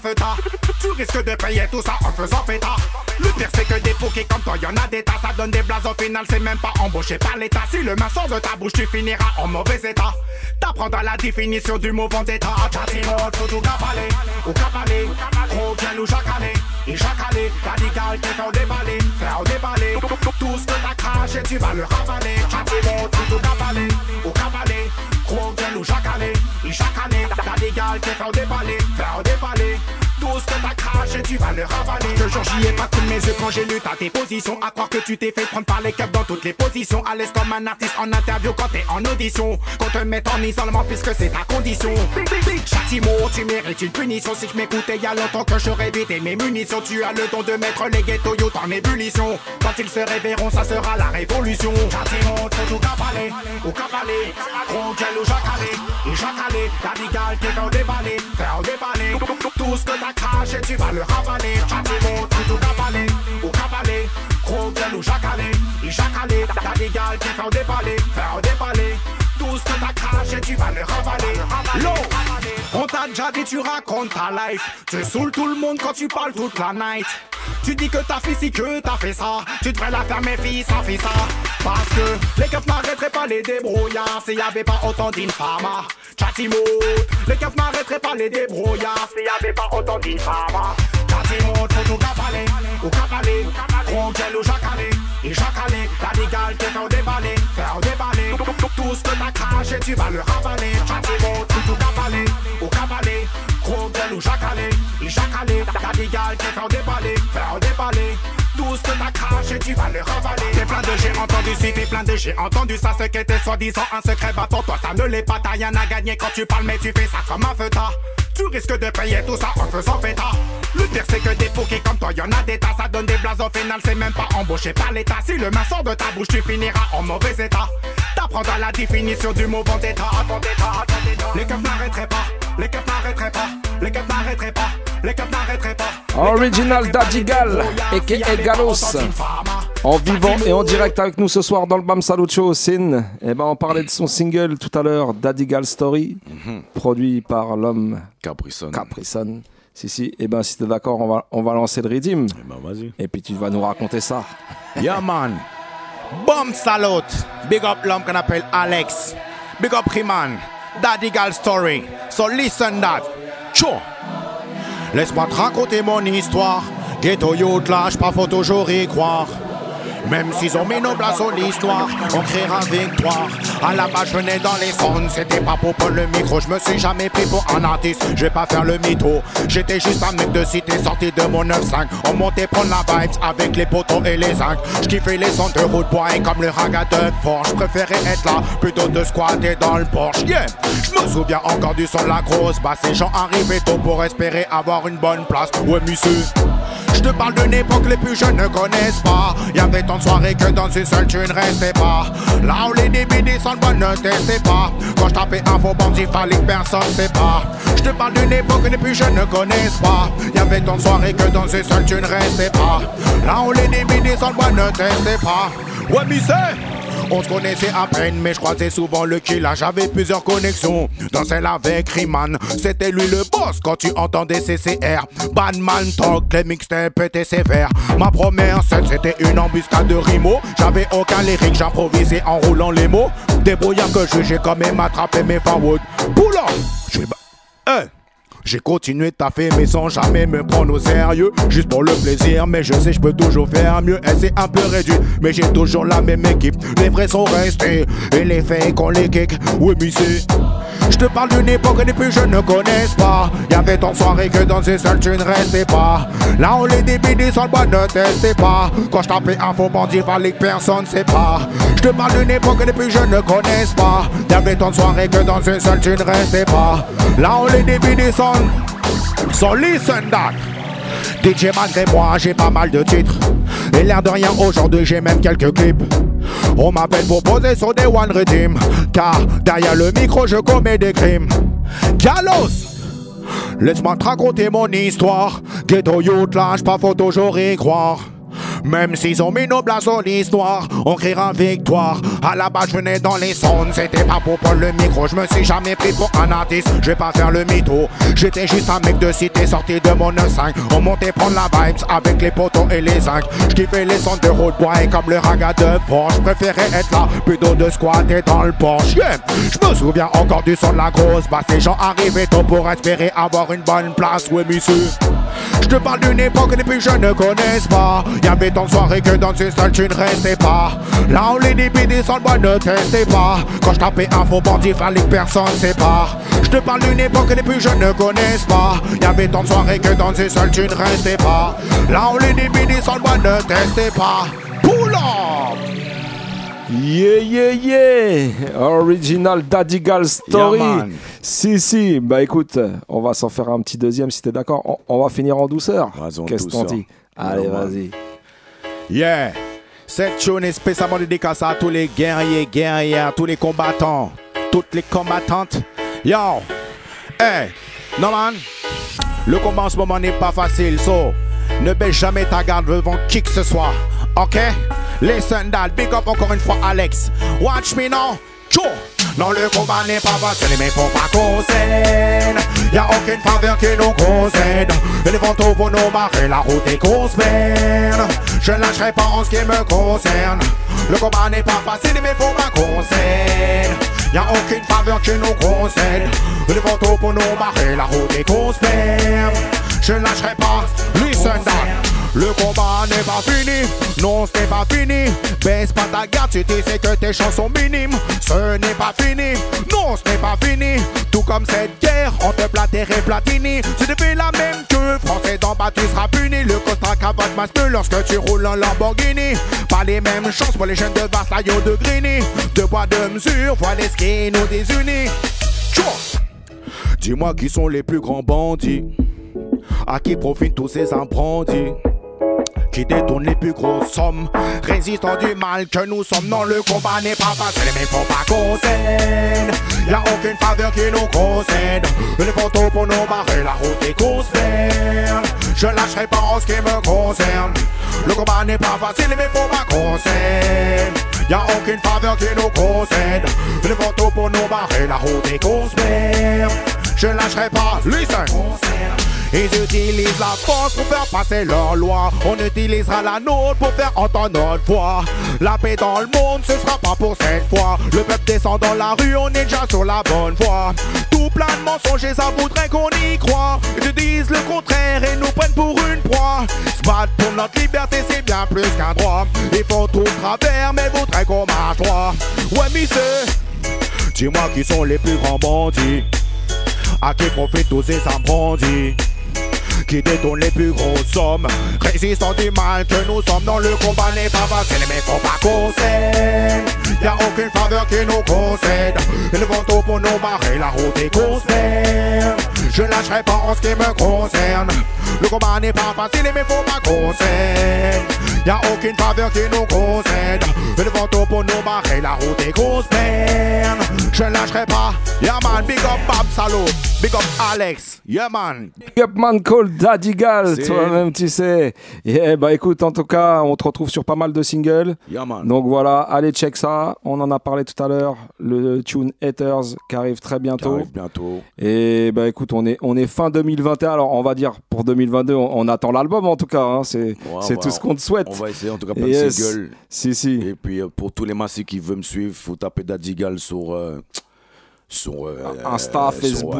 Tu risques de payer tout ça en faisant pétard. Le pire, c'est que des pokés comme toi, y'en a des tas, ça donne des blases au final, c'est même pas embauché par l'état. Si le sort de ta bouche, tu finiras en mauvais état. T'apprendras la définition du mot vendetta. Chatimo, faut tout ou capaler, gros bien ou et jacalé, radical, t'es faire déballer, faire déballer, tout ce que t'as craché, tu vas le ravaler. Tout capaler, ou capaler, gros bien ou jacalé, et jacalé, radical, t'es faire déballer, faire déballer. Tout ce que t'as craché, tu vas le ravaler. Le jour j'y ai pas tous mes yeux quand j'ai lu ta tes positions. À croire que tu t'es fait prendre par les keufs dans toutes les positions. À l'aise comme un artiste en interview quand t'es en audition. Qu'on te mette en isolement puisque c'est ta condition. Châtiment, tu mérites une punition. Si je m'écoutais y a longtemps que j'aurais évité mes munitions. Tu as le don de mettre les ghettos yo en ébullition. Quand ils se réveilleront, ça sera la révolution. Châtiment, faut tout cavaler, ou cavaler. Gros ou jacalé, et jacalé. Radical, t'es faire déballer, faire déballer. Tout ce que t'as craché, tu vas le ravaler. Châtiment, tout cavaler, ou cavaler. Gros gueule ou jacalé, et jacalé. Radical, t'es faire déballer, faire déballer. Que t'as tu vas le ravaler. L'eau, on t'a déjà dit, tu racontes ta life. Tu saoules tout le monde quand tu parles toute la night. Tu dis que t'as fait ci, que t'as fait ça. Tu devrais la faire, mes filles, ça fait ça. Parce que les keufs n'arrêteraient pas les débrouillards s'il y avait pas autant d'infama. Chatimo, les keufs n'arrêteraient pas les débrouillards s'il y avait pas autant d'infama. Chatimo, faut tout capaler, ou capaler, gros gueule ou jacalé, et jacalé, radical, t'es faire déballer, faire déballer. Tout ce que t'as craché, tu vas le ravaler. Chatimo, tout tout capaler, ou capaler, gros gueule ou jacalé, et jacalé, radical, t'es faire déballer, faire déballer. Tout ce que t'as craché, tu vas le ravaler. T'es plein de j'ai entendu, si t'es plein de j'ai entendu ça, ce qui était soi-disant un secret bâton. Toi, ça ne l'est pas, t'as rien à gagner quand tu parles, mais tu fais ça comme un feuta. Tu risques de payer tout ça en faisant pétard. Le pire, c'est que des pokés comme toi, y'en a des tas, ça donne des blases au final, c'est même pas embauché par l'état. Si le main sort de ta bouche, tu finiras en mauvais état. T'apprendras la définition du mot vendetta. vendetta, vendetta. Les keufs n'arrêteraient pas, les keufs n'arrêteraient pas, les keufs n'arrêteraient pas, les keufs n'arrêteraient pas. Original Dadigal, a.k.a. Galos. En vivant et en direct avec nous ce soir dans le Bam Salut Show, Sin. Eh ben, on parlait de son single tout à l'heure, Dadigal Story, produit par l'homme Caprison. Caprison. Si, si, eh ben, si t'es d'accord, on va, on va lancer le rythme. Eh ben, vas-y. Et puis tu vas nous raconter ça. Yeah, man. Bomb salut. Big up l'homme qu'on appelle Alex. Big up Riman. Daddy Gal Story. So listen that. Tcho. Laisse-moi te raconter mon histoire. Ghetto youth lâche, pas faut toujours y croire. Même s'ils ont mis nos sur l'histoire, on créera victoire. À la base, je venais dans les sondes, c'était pas pour prendre le micro. Je me suis jamais pris pour un artiste, je vais pas faire le mytho. J'étais juste un mec de cité sorti de mon 9-5. On montait prendre la vibes avec les poteaux et les zincs. Je kiffais les sons de route et comme le raga de fort. Je préférais être là plutôt de squatter dans le Porsche. Yeah, je me souviens encore du son de la grosse basse. Les gens arrivaient tôt pour espérer avoir une bonne place. Ouais, monsieur. Je te parle d'une époque les plus jeunes ne connaissent pas. Y'avait tant de soirées que dans une seule tu ne restais pas. Là où les débits descendent, ne testais pas. Quand je tapais un faux bandit, fallait que personne pas. Je te parle d'une époque les plus jeunes ne connaissent pas. Y'avait tant de soirées que dans une seule tu ne restais pas. Là où les débits descendent, ne testais pas. Ouais, mais On se connaissait à peine, mais je croisais souvent le killer. J'avais plusieurs connexions, dans celle avec Riman. C'était lui le boss quand tu entendais CCR. Badman Talk, les mixtapes étaient sévères. Ma première scène, c'était une embuscade de rimo. J'avais aucun lyrique, j'improvisais en roulant les mots. Débrouillard que je, j'ai quand même attrapé mes forward. Boula! J'ai bah. J'ai continué de taffer mais sans jamais me prendre au sérieux Juste pour le plaisir mais je sais je peux toujours faire mieux Elle s'est un peu réduite mais j'ai toujours la même équipe Les vrais sont restés et les fakes on les kick Oui c'est je te parle d'une époque plus jeunes ne connaissent pas. Y'avait tant de soirées que dans une seule tu ne restais pas. Là on les débidait sur le bois, ne testez pas. Quand je tapais un faux bandit, fallait que personne sait pas. Je te parle d'une époque plus jeunes ne connaissent pas. Y'avait tant de soirées que dans une seule tu ne restais pas. Là on les débidait sans. So listen that. DJ malgré moi, j'ai pas mal de titres. Et l'air de rien, aujourd'hui j'ai même quelques clips. On m'appelle pour poser sur des One Redeem. Car derrière le micro, je commets des crimes. Galos! Laisse-moi te raconter mon histoire. Ghetto youth, lâche pas, toujours y croire. Même s'ils ont mis nos sur l'histoire, on criera victoire. À la base, je venais dans les sondes, c'était pas pour prendre le micro. Je me suis jamais pris pour un artiste, je vais pas faire le mytho. J'étais juste un mec de cité sorti de mon 9-5. On montait prendre la vibes avec les poteaux et les zincs. J'kiffais les sons de road boy comme le raga de Porsche. Préférais être là plutôt de squatter dans le Porsche. Yeah. Je me souviens encore du son de la grosse basse. Les gens arrivaient tôt pour espérer avoir une bonne place. Oui, monsieur. Je te parle d'une époque que les plus ne connaissent pas. Tant de soirées que dans une salle tu ne restais pas. Là on les débidés sans le bois ne testez pas. Quand je tapais un faux bandit, fallait que personne sépare. Je te parle d'une époque que les plus jeunes ne connaissent pas. Y'avait tant de soirées que dans une salle tu ne restais pas. Là on les débidés sans le bois ne testez pas. Pull Yeah, yeah, yeah! Original Daddy Gal Story. si, si. Bah écoute, on va s'en faire un petit deuxième si t'es d'accord. On, on, va finir en douceur. Qu'est-ce qu'on dit? Allez, vas-y. Yeah! Cette est spécialement dédicacée à tous les guerriers, guerrières, tous les combattants, toutes les combattantes. Yo! Hey! Non, man! Le combat n'est pas facile, so ne baisse jamais ta garde devant qui que ce soit. Ok? Listen that, big up encore une fois Alex. Watch me now. Tchou. Non, le combat n'est pas facile, mais faut pas qu'on s'aide. Y'a aucune faveur qui nous concède. Et les ventaux pour nous barrer la route et qu'on. Je lâcherai pas en ce qui me concerne. Le combat n'est pas facile, mais faut pas qu'on s'aide. Y'a aucune faveur qui nous concède. Et les ventaux pour nous barrer la route et qu'on. Je lâcherai pas. Listen that. Le combat n'est pas fini, non ce n'est pas fini. Baisse pas ta garde tu sais que tes chances sont minimes. Ce n'est pas fini, non ce n'est pas fini. Tout comme cette guerre entre Plater et Platini. Tu fais la même que français d'en bas, tu seras puni. Le Costa capote masque lorsque tu roules en Lamborghini. Pas les mêmes chances pour les jeunes de Versailles ou de Grigny. Deux poids, deux mesures, voilà les skins nous désunis. Dis-moi qui sont les plus grands bandits. À qui profitent tous ces imprendis? Qui détourne les plus grosses sommes. Résistant du mal que nous sommes, non, le combat n'est pas facile, mais faut pas qu'on s'aide. Y'a aucune faveur qui nous concède. Les photos pour nous barrer la route et qu'on se perd. Je lâcherai pas en ce qui me concerne. Le combat n'est pas facile, mais faut pas qu'on s'aide. Y'a aucune faveur qui nous concède. Les photos pour nous barrer la route et qu'on se perd. Je lâcherai pas, listen. Ils utilisent la force pour faire passer leur loi. On utilisera la nôtre pour faire entendre notre voix. La paix dans le monde, ce sera pas pour cette fois. Le peuple descend dans la rue, on est déjà sur la bonne voie. Tout plein de mensonges ça voudrait qu'on y croit. Ils disent le contraire et nous prennent pour une proie. Se battre pour notre liberté, c'est bien plus qu'un droit. Ils font tout travers, mais voudraient qu'on marche droit. Ouais, monsieur, dis-moi qui sont les plus grands bandits. À qui profitent tous ces abandis qui détourne les plus grosses sommes. Résistant du mal que nous sommes dans le combat n'est pas facile, mais faut pas qu'on s'aide. Y'a aucune faveur qui nous concède. Ils vont tout pour nous barrer la route et qu'on Je lâcherai pas en ce qui me concerne. Le combat n'est pas facile, mais faut pas qu'on s'aime. Y'a aucune faveur qui nous concède. Et le vent pour nous barrer la route est grosse peine. Je lâcherai pas. Yeah man, big up Bob Salo. Big up Alex. Yeah man. Big up man called Daddy Gal. Toi-même, tu sais. Yeah, bah écoute, en tout cas, on te retrouve sur pas mal de singles. Yeah man. Donc voilà, allez check ça. On en a parlé tout à l'heure. Le tune Haters qui arrive très bientôt. Qui arrive bientôt. Et bah écoute, on est, on est fin 2021. Alors on va dire pour 2022, on, attend l'album en tout cas. Hein. C'est tout ce qu'on te souhaite. On va essayer en tout cas plein de singles. Si, si. Et puis euh, pour tous les massifs qui veulent me suivre, faut taper Daddy Gal sur. Euh, sur euh, Insta, Facebook,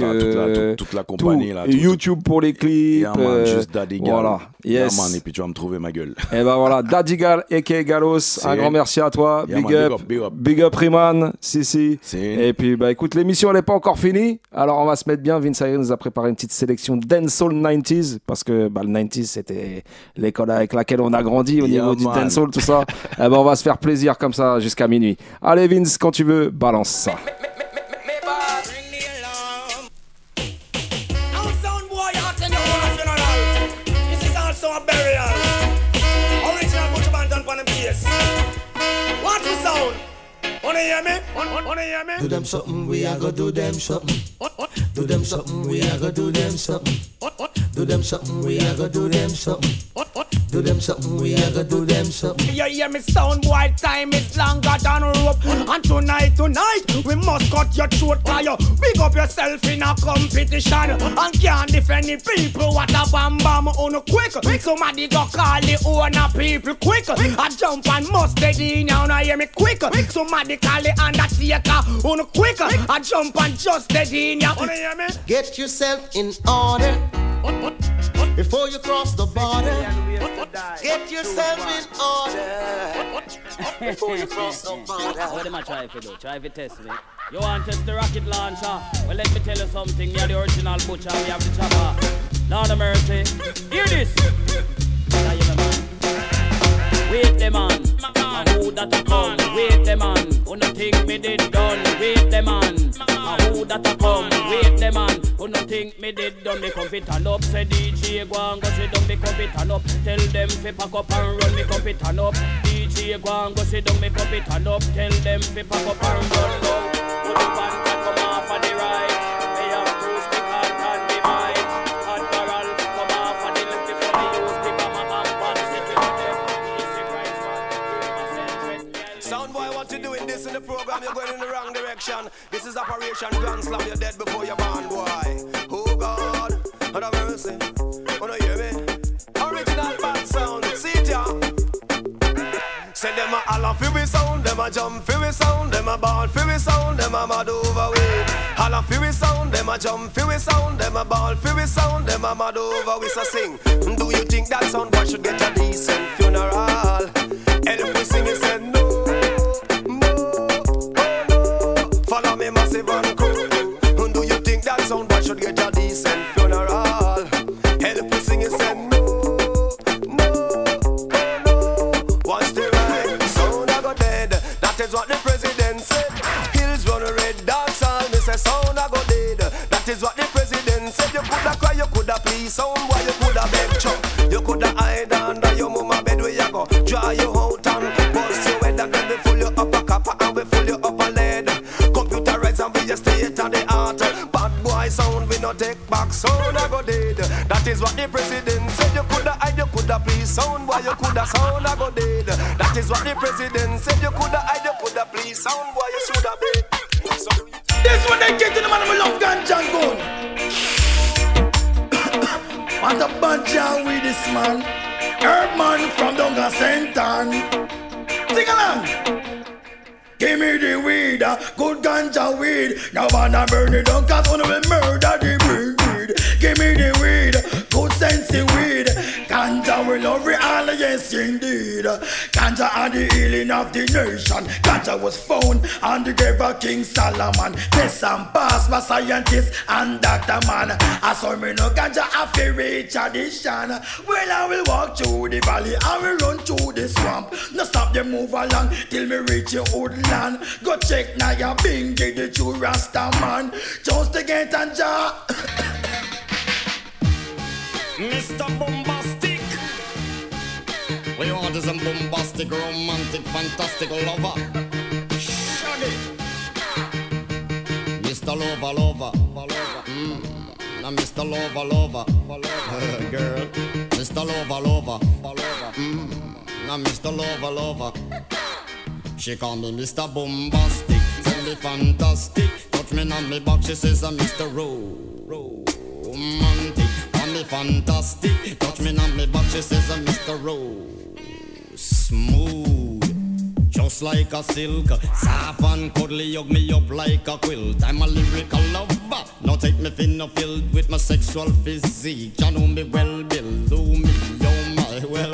euh, toute, la, compagnie là, YouTube pour les clips. Yeah, man, juste Daddy Gal. Voilà. Yes. man, et puis tu vas me trouver ma gueule. Et ben voilà, Daddy Gal et Galos, un grand merci à toi. big, up, big, up, big up, Riman, si si. Et puis bah écoute, l'émission elle est pas encore finie, alors on va se mettre bien. Vince Ayre nous a préparé une petite sélection dancehall 90s parce que bah, le 90s c'était l'école avec laquelle on a grandi au niveau du dancehall tout ça. et ben on va se faire plaisir comme ça jusqu'à minuit. Allez Vince, quand tu veux, balance ça. Wanna hear me? Wanna hear me? Do them something, we are gonna do them something. Do them something, we are gonna do them something. Do them something, we are gonna do them something. Do them something, we are gonna do them something. You hear me sound boy, time is longer than rope. And tonight, tonight, we must cut your throat fire. Big up yourself in a competition. And can't defend the people. What a bam bam oh, on a quick. Somebody go call the owner people quick. I jump and must in now, now hear me quick. Somebody call the undertaker on a quick. I jump and just in now. Get yourself in order before you cross the border. Get yourself in order before you cross the border. What am I trying to do? Try to test me. You want to test the rocket launcher? Well, let me tell you something. You're the original butcher. We have the chopper. Lord of mercy. Hear this. Wait the man, a who that a come? Wait the man, who no think me did done? Wait the man, a who that a come? Wait the man, who no think me did done? Me come fit and up, say DJ go and go sit down. Me come fit and up, tell them fi pack up and run. Me come fit and up, DJ go and go sit down. Me come fit and up, tell them fi pack up and run. Now, put the band come off of the Is Operation Slam. You're dead before you're born, boy. Oh God, have mercy. Wanna hear me? Original bad sound. See yeah. Say them a holla fi we sound, them a jump we sound, them a ball we sound, them a mad over we. Holla we sound, them a jump we sound, them a ball we sound, them a mad over we. So sing. Do you think that sound boy should get a Now wanna burn it down cause will murder the weed, weed. Give me the weed, good sense weed. Cause Ganja will love all yes indeed. Ganja are the healing of the nation. Ganja was found on the grave of King Solomon. Test and pass by scientists and doctor man. I saw me no ganja a fairy tradition. Well, I will walk through the valley, I will run through the swamp. No them move along till me reach your old land. Go check now your bingy, the true Rasta man. Just to get and jar. Mr. Bombastic. We want is a bombastic, romantic, fantastic lover. Shaggy. Mr. Lover, lover. Mm. Now Mr. Lover, lover. Girl. Mr. Lover, lover. Now Mr. Lover, lover. She call me Mr. Bombastic. Tell me fantastic. Touch me on me back. She says uh, I'm Mr. Romantic Call me fantastic. Touch me on me back, she says uh, I'm Mr. Rose. Smooth. Just like a silk, soft and cuddly, hug me up like a quilt. I'm a lyrical lover. Now take me thin or filled with my sexual physique. You know me well, Bill. Do me, oh my, well,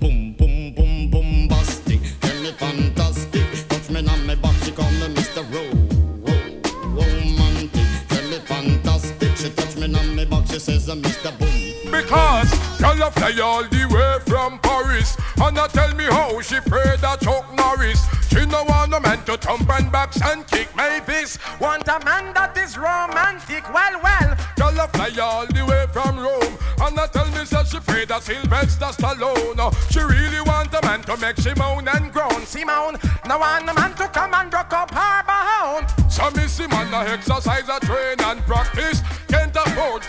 says Mr. Boom. Because girl fly all the way from Paris. And I tell me how she afraid that Chuck Norris. She no want a man to thump and box and kick my Mavis Want a man that is romantic. Well, well. Girl fly all the way from Rome. And I tell me that she afraid that Sylvester Stallone. She really want a man to make she moan and groan. Simone, no want a man to come and rock up her bone So me see man a exercise, a train and practice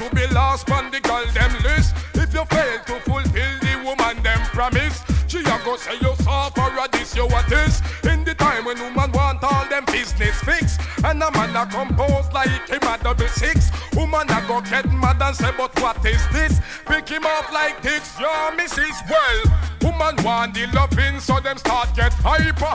to be lost on the girl them list If you fail to fulfill the woman them promise She a go say you suffer a this you what is In the time when woman want all them business fix And a man a compose like him a double six Woman a go get and say but what is this? Pick him up like this, your missus. Well Woman want the loving so them start get hyper.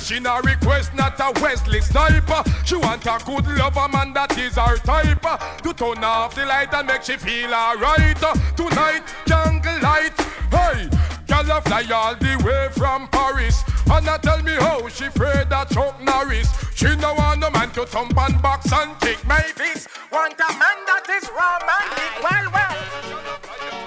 She na request not a Wesley sniper. She want a good lover man that is her type. To turn off the light and make she feel alright. Tonight jungle light. Hey Girl fly all the way from Paris. And I tell me how she afraid that Chuck Norris. She no want no man to thump and box and kick My Mavis Want a man that is romantic Well, well.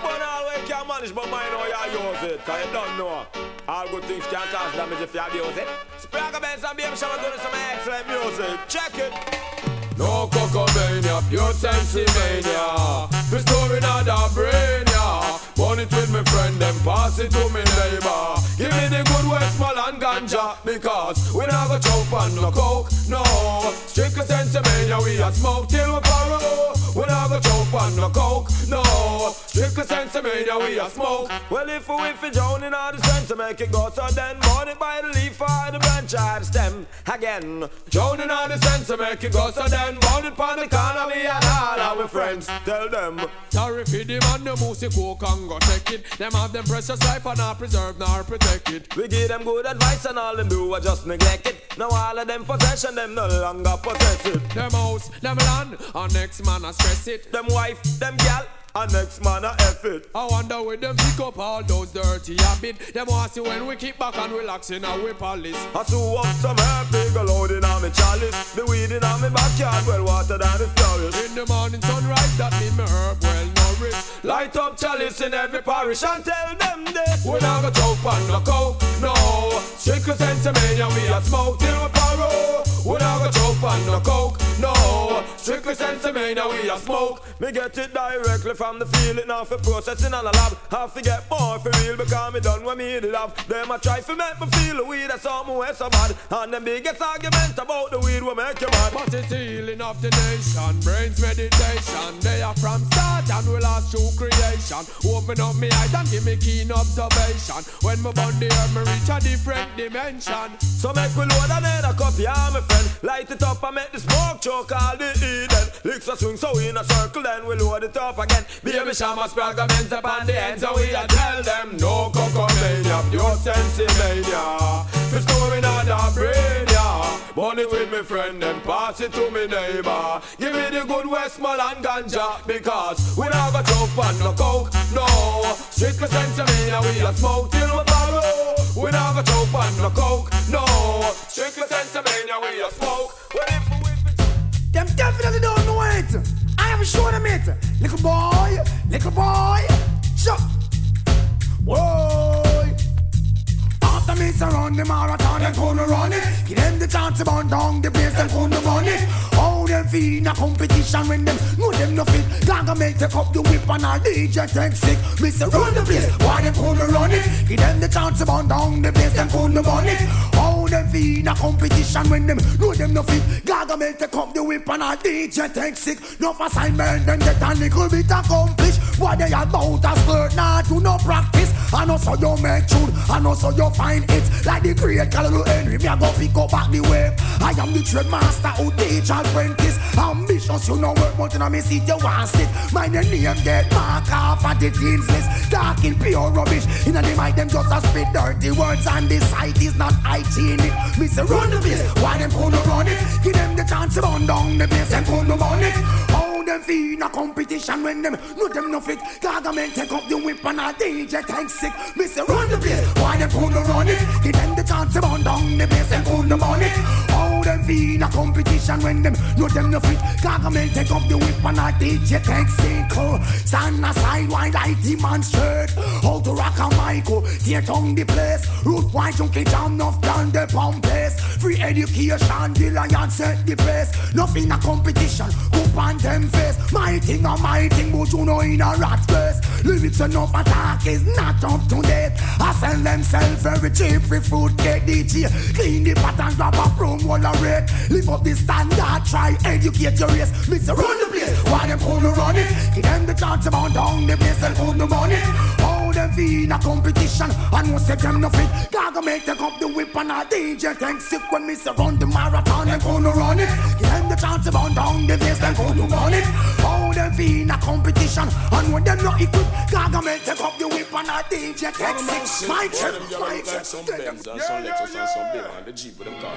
But always can manage but mine how you use it. Cause you don't know All good things can cause damage if you abuse it. Sprague Benz and BM Shabba doing some excellent music. Check it. No cocomania, pure sensimania Restoring the brain, Burn it with my friend, then pass it to me neighbor. Give me the good Westmoreland ganja Because we not go choke on no coke, no. Strictly sensimania, we a smoke till we borrow. We not go choke on no coke, no. Strictly sensimania, we a smoke Well if we if we drown in all the strength to make it go So then burn it by the leaf or the branch or the stem Again. Drowning all the sense to make it go So then burn it on the corner, we and all our friends. Tell them Sorry for the man, the moose, coke and go take it. Them have them precious life and not preserve nor protect it. We give them good advice and all them do is just neglect it. Now all of them possession, them no longer possess it. Them house, them land, and next man a stress it. Them wife, them gal, and next man a F it. I wonder where them pick up all those dirty habits Them want see when we keep back and relax in our palace I sew up some herb, big load in on me chalice. The weed in on me backyard, well watered and it's flourish In the morning sunrise, that mean me herb well nourished Light up chalice in every parish and tell them this We not go choke on no coke, no Strictly sensimania, we a smoke till we borrow We not go choke on no coke, no Strictly sensimania, we a smoke. Me get it directly from the feeling now for processing on the lab. Have to get more for real because me done what me have. Them a try to make me feel the weed that's something way so bad. And them biggest argument about the weed will make you mad. But it's healing of the nation, brains meditation. They are from start and will last through creation. Open up me eyes and give me keen observation. When me bond the air, me reach a different dimension. So make we load another cup, yeah, my friend. Light it up and make the smoke choke all the Eden. Licks a swing so in a circle, then we load it up again. Baby Shama spragament upon the ends, and we a tell them no cocoa mania, pure sensi mania. For storing on the brain, yeah. Burn it with me friend, then pass it to me neighbor. Give me the good Westmoreland ganja, because we not got choke on no coke, no. Strictly sensi mania, we a smoke till we borrow. We not got choke on no coke, no. Strictly sensi mania, we a smoke. When if we Them definitely don't know it. I am showing them it. Little boy, little boy. Shut. Whoa. After me surround the marathon and gonna run it. Give them the chance to burn down the place and gonna run it. How them feel in a competition when them know them no fit. Gaga make take up the whip and a DJ take sick. Me run the place, why them gonna run it? Give them the chance to burn down the place and gonna run it. How them feel in a competition when them know them no fit. Gaga make take up the whip and a DJ take sick. No assignment them get a little bit accomplished. What they about a skirt now do no practice. I know so you make tune, I know so you find it. Like the great Calulu Henry, me a go pick up back the wave. I am the trade master who teach apprentice. Ambitious, you know work, but in a me seat you want sit. My name get mark off at the teens list. Talking pure rubbish. In a the mic them just a spit dirty words and the site is not hygienic. Me say run the place, why them gonna run it? Give them the chance to run down the place and gonna run it. Them feel in a competition when them know them no fit. Gaga men take up the whip and a DJ tank sick. Me say run the place, why them gonna run it? Give them the chance to run down the place and gonna run it. How them feel in a competition when them know them no fit. Gaga men take up the whip and a DJ tank sick. Stand aside while I demonstrate how to rock a mic. Tear down the place. Root white junkie jam enough down the pump place. Free education, the lion set the pace. Nothing a competition. On them face? My thing or my thing, but you know in a rat race. Lyrics enough attack is not up to date. I sell themselves very cheap free food DJ. Clean the and grab a broom wall a rate. Live up the standard, try educate your race. Mr. Run the place, why them gonna run it? Give them the chance about down the place and put the money. How them feel in a competition and who say them no fit. Gaga make take up the whip and a DJ tank sick when me say run the marathon and gonna run it. Give them the chance about down the place and gonna run it. How them feel in a competition and when them not equipped. Gaga make take up the whip and a DJ tank sick. My chip, my chip. Some Benz and some Lexus and some big and the Jeep with them car.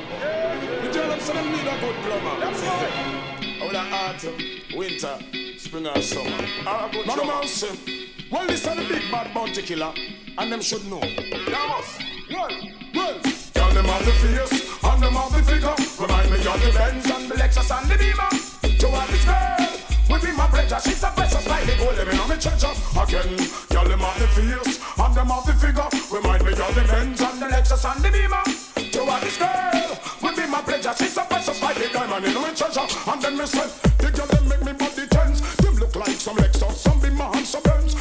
The them some need a good plumber. That's right. Would have autumn, winter, spring or summer. Ah, None of them well, this is the big bad bounty killer, and them should know. Yamos, well, well. Tell them how the face, and them how the figure. Remind me of the Benz and the Lexus and the Beamer. To all this girl. We be my pleasure, she's a precious like the gold, me know me treasure Again, tell them have the face, and them have the figure Remind me of the Benz and the Lexus and the Beamer To all this girl, we be my pleasure, she's a precious like the diamond in my treasure And then me say, the girl them make me body tense Them look like some Lexus, some Beamer and some Benz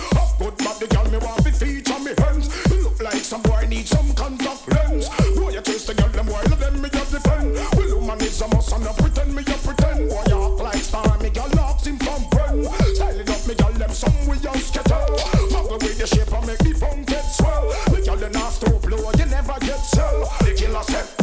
some boy need some contact lens Boy, you taste the girl, them while them me just defend. Well, woman is a must not pretend me a pretend. Boy, you act like star, me girl locks him from friend. Styling up me girl, them some we just get out Muggle with the shape and make the funk get swell. Me girl, you not stop low, you never get sell The killer said,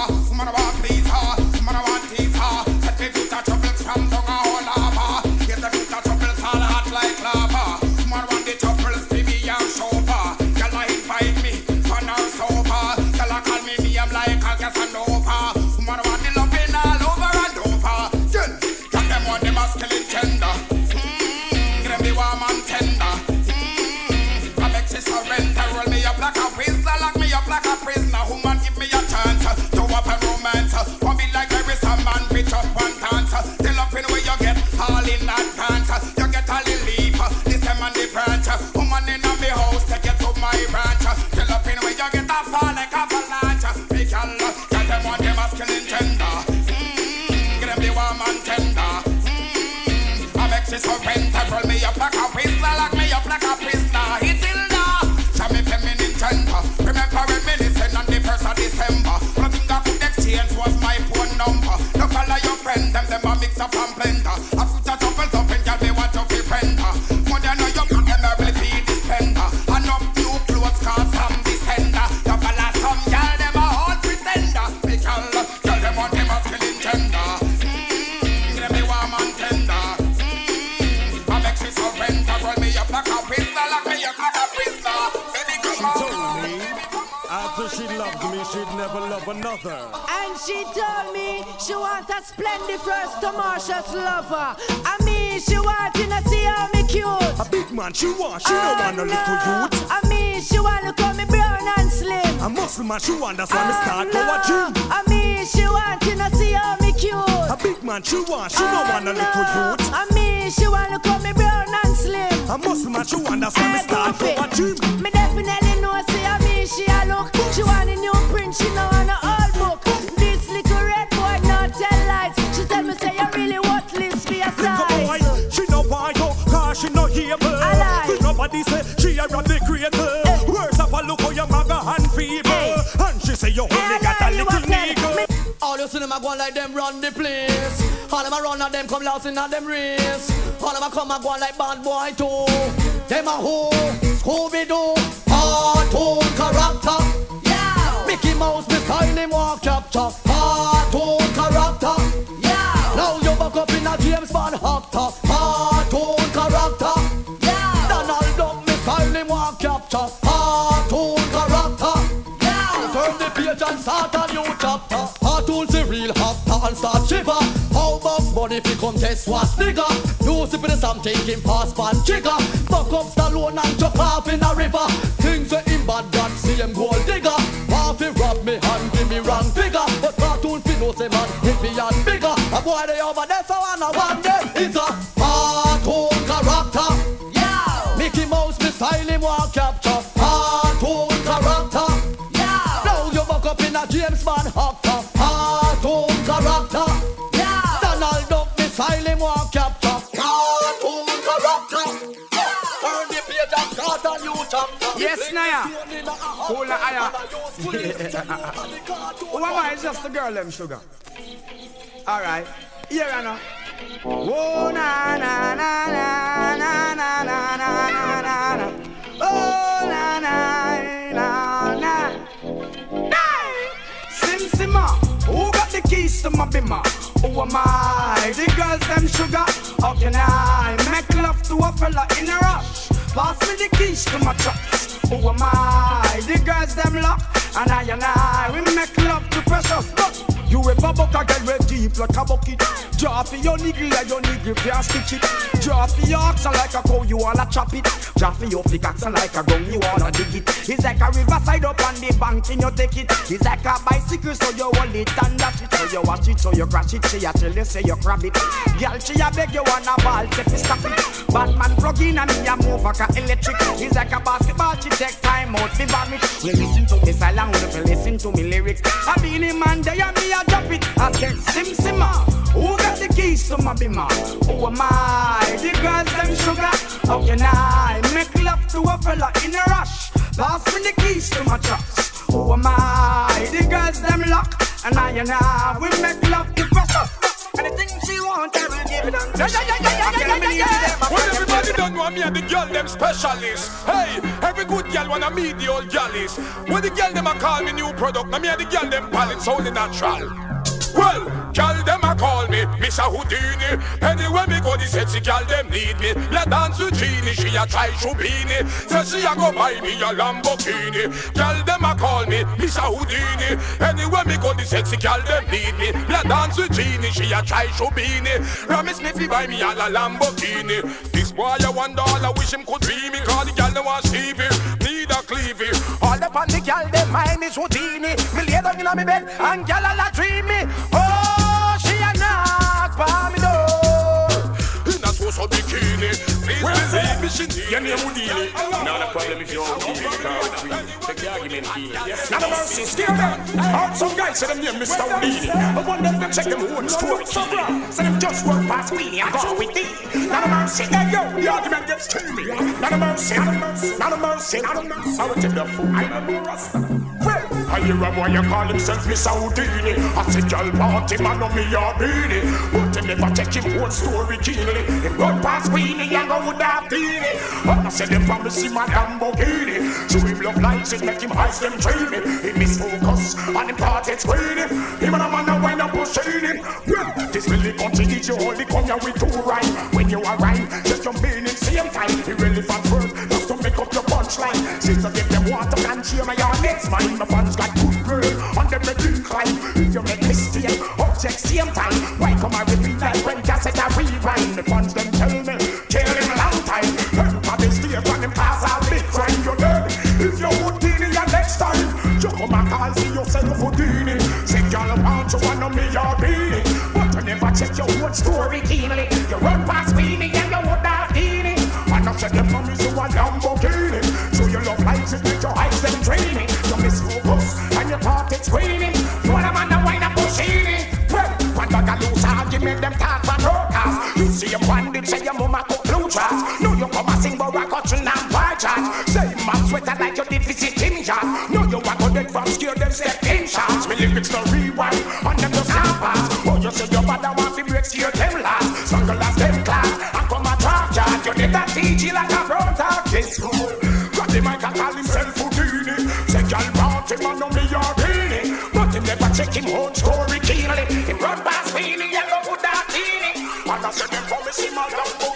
Sumara, Sumara, please. Splendid first Marshalls lover. I mean, she want to see how me cute. A big man she want, she don't want a little youth. I mean, she want to call me brown and slim. A muscle man she want, that's why me start go a gym. I mean, she want to see how me cute. A big man she want, she don't want a little youth. I mean, she want to call me brown and slim. A muscle man she want, that's why me start go a gym. Me definitely know, see, I mean, she a look. She want a new print, she know want a no able. Nobody say she a run the creator. Words of a look how your maga and feeble. And she say you only got a little nigga. All you see them a go like them run the place. All them a run and them come lost in a them race. All them a come and go like bad boy too. Them a who? Scooby Doo. Cartoon character. Yeah. Mickey Mouse, me style him walk capture. Cartoon character. Yeah. Now you back up in a James Bond actor. Start a new chapter. Cartoon's the real actor and start shiver. How much money if you test what's nigga? You sip in something in pass pan trigger. Fuck up Stallone and jump off in a river. Things that him bad God see him gold digger. Half rob me hand give me wrong figure. But cartoon fi know say man if he and bigger. A boy they over there so I know one day is a Yes, Naya. Cool, Aya. Who am I? It's just the girl, them sugar. All right. Here I know. Oh, na, na, na, na, na, na, na, na, na, na, na. Oh, na, na, na, na. Hey! Sim Simma, who got the keys to my bimmer? Who am I? The girls, them sugar. How can I make love to a fella in a rush? Pass me the keys to my trucks. Who am I? The girls, them lock. And I and I, we make love to precious. But you ever buck a girl with deep like a bucket? Drop for your niggle and your niggle can't stitch it. Drop for your oxen like a cow, you wanna chop it. Drop for your pickaxe like a gun, you wanna dig it. It's like a riverside up on the bank and you take it. It's like a bicycle, so you hold it and dash it. So you watch it, so you crash it. She a tell you, say you grab it. Girl, she a beg you wanna ball, take it, stop it. Batman plug in and me a move like a electric. It's like a basketball, she take time out, fi vomit. We listen to me silent, we listen to me lyrics. I been in man, they and me a drop it. I said, Sim Simma, who got the keys to my bimmer? Who am I? The girls them sugar. How can I make love to a fella in a rush? Pass me the keys to my trucks. Who am I? The girls them lock, and I and I we make love to pressure. Anything she want, I will give it on. Yeah, yeah, yeah, yeah, yeah, yeah, yeah, yeah. Well, everybody don't know me and the girl them specialist. Hey, every good girl wanna meet the old galleys. When the girl them a call me new product, now me and the girl them palates only natural. Well, girl them a call me Mr. Houdini. Anywhere me go, the sexy girl them need me. La dance with Genie, she a try to Shubini. Say she a go buy me a Lamborghini. Girl them a call me Mr. Houdini. Anywhere me go, the sexy girl them need me. La dance with Genie, she a try Shubini. Promise me fi buy me a la Lamborghini. This boy a one dollar, wish him could be me. Call the girl them want Stevie, need a cleavy up on the gal, them mind is Houdini. Me lay down in a me bed and gal all a dreamy. Oh. shit. Your name would deal it. Not a problem if you don't with free. Take argument key. Not a mercy. Still down. Heard some guy said them name Mr. Houdini. I want them to check them own story key. So them just work past Queenie and go with thee. Not a mercy. Hey yo, the argument gets to me. Not a mercy. Not a mercy. Not a mercy. I will take the fool. I'm a Rasta. Well. I hear a boy you call himself Mr. Houdini. I say, girl, party man on me a beanie. But he never check him own story keenly. Him run past Weenie and go with that beanie. And I say them promise him a Lamborghini. So him love lights, it make him eyes them dreamy. He miss focus and him party screaming. Him and a man a wind up pushing him. This really country teach you only come here with two rhyme. When you are rhyme, just your meaning same time. Irrelevant pick up your punchline. sister, if they want to can my yard it's mine. My fans got good girl, and them make incline. If you make mistake, object same time. Why come I repeat like when cassette I rewind? The fans them tell me, tell him long time. Everybody stay from him cause a big crime. crying you dead. If you would in your next time, you come and call see yourself for dealing. Say y'all want to one of me, you're beating. But I never check your own story keenly. You run past me. Lamborghini. So you love life, it make your eyes them dreamy. You miss focus and your party screaming. You wanna man that wind up Puccini. Well, what dog a loser, you make them talk for brokers. You see him one dip, say your mama cook blue trash. No, you come a sing, but I got and now by charge. Say, mom, sweater like your deficit in charge. No, you to good from scared, them step in shots. Me lyrics to rewind, on them no stop máxima gran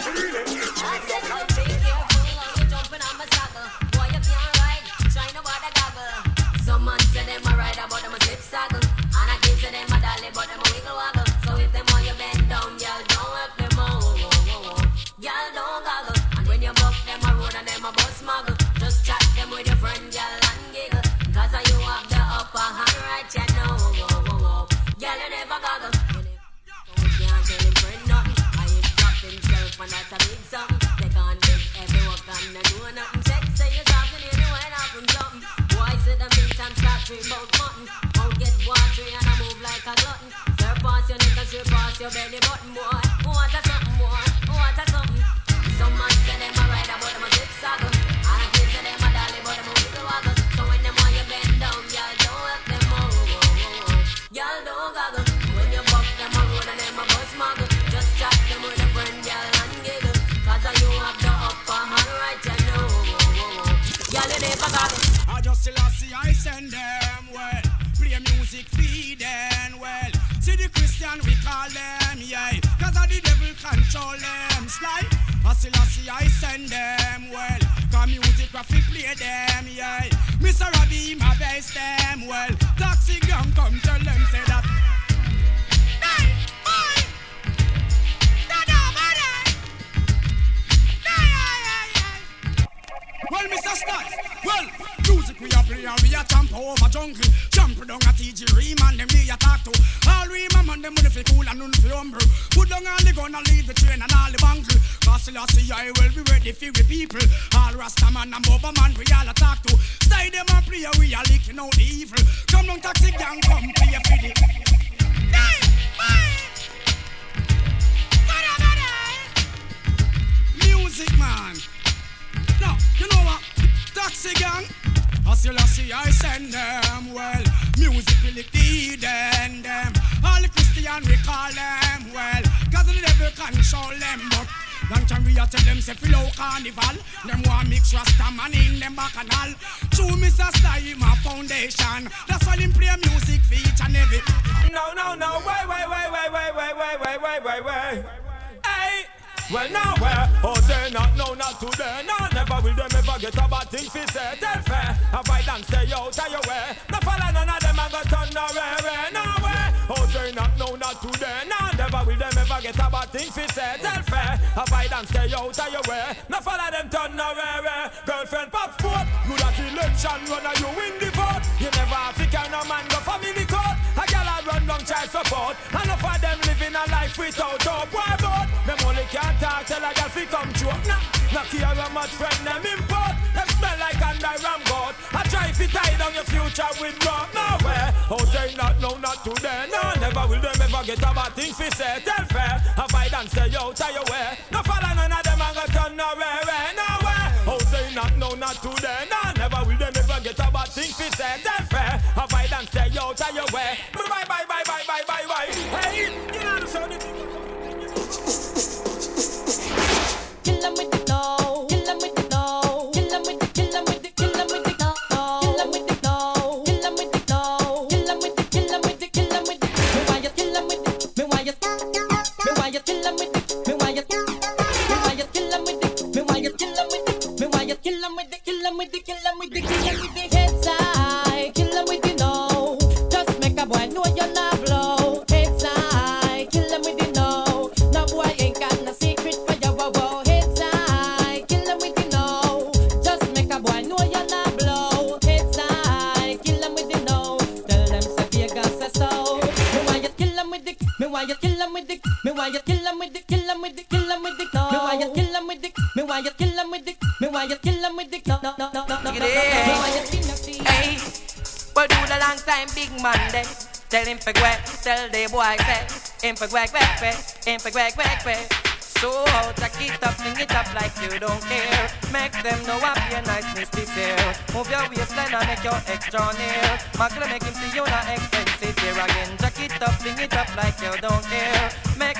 him for quack, quack, quack, him for quack, quack, quack. So out, jack it up, fling it up like you don't care. Make them know what your niceness this here. Move your waistline and make your extra near. Magla make him see you not expensive here again. Jack it up, fling it up like you don't care.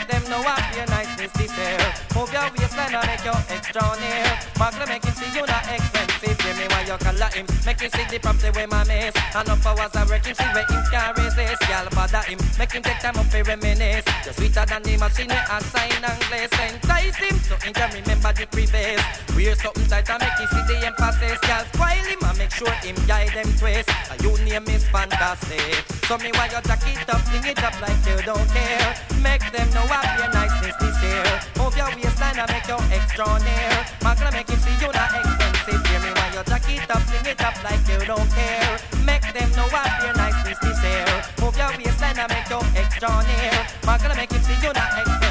Make them know what your niceness this here. Move your waistline and make your extra near. Magla make him see you not expensive. Give me why you color him. Make him see the property where my miss. And up hours I work him, see where him can resist. Y'all bother him. Make him take time up to reminisce. You're sweeter than the machine I sign and glaze entice him so he can remember the previous. Wear something tight and make him see the emphasis. Girl, spoil him and make sure him guide them twist. A you name is fantastic. So me while you jack it up, fling it up like you don't care. Make them know what your niceness this year. Move your waistline and make your extra near. Man gonna make him see you not expensive. Hear me while you jack it up, fling it up like you don't care. Make them know what your niceness this year. Your waistline and make your extra near. Man gonna make him see you not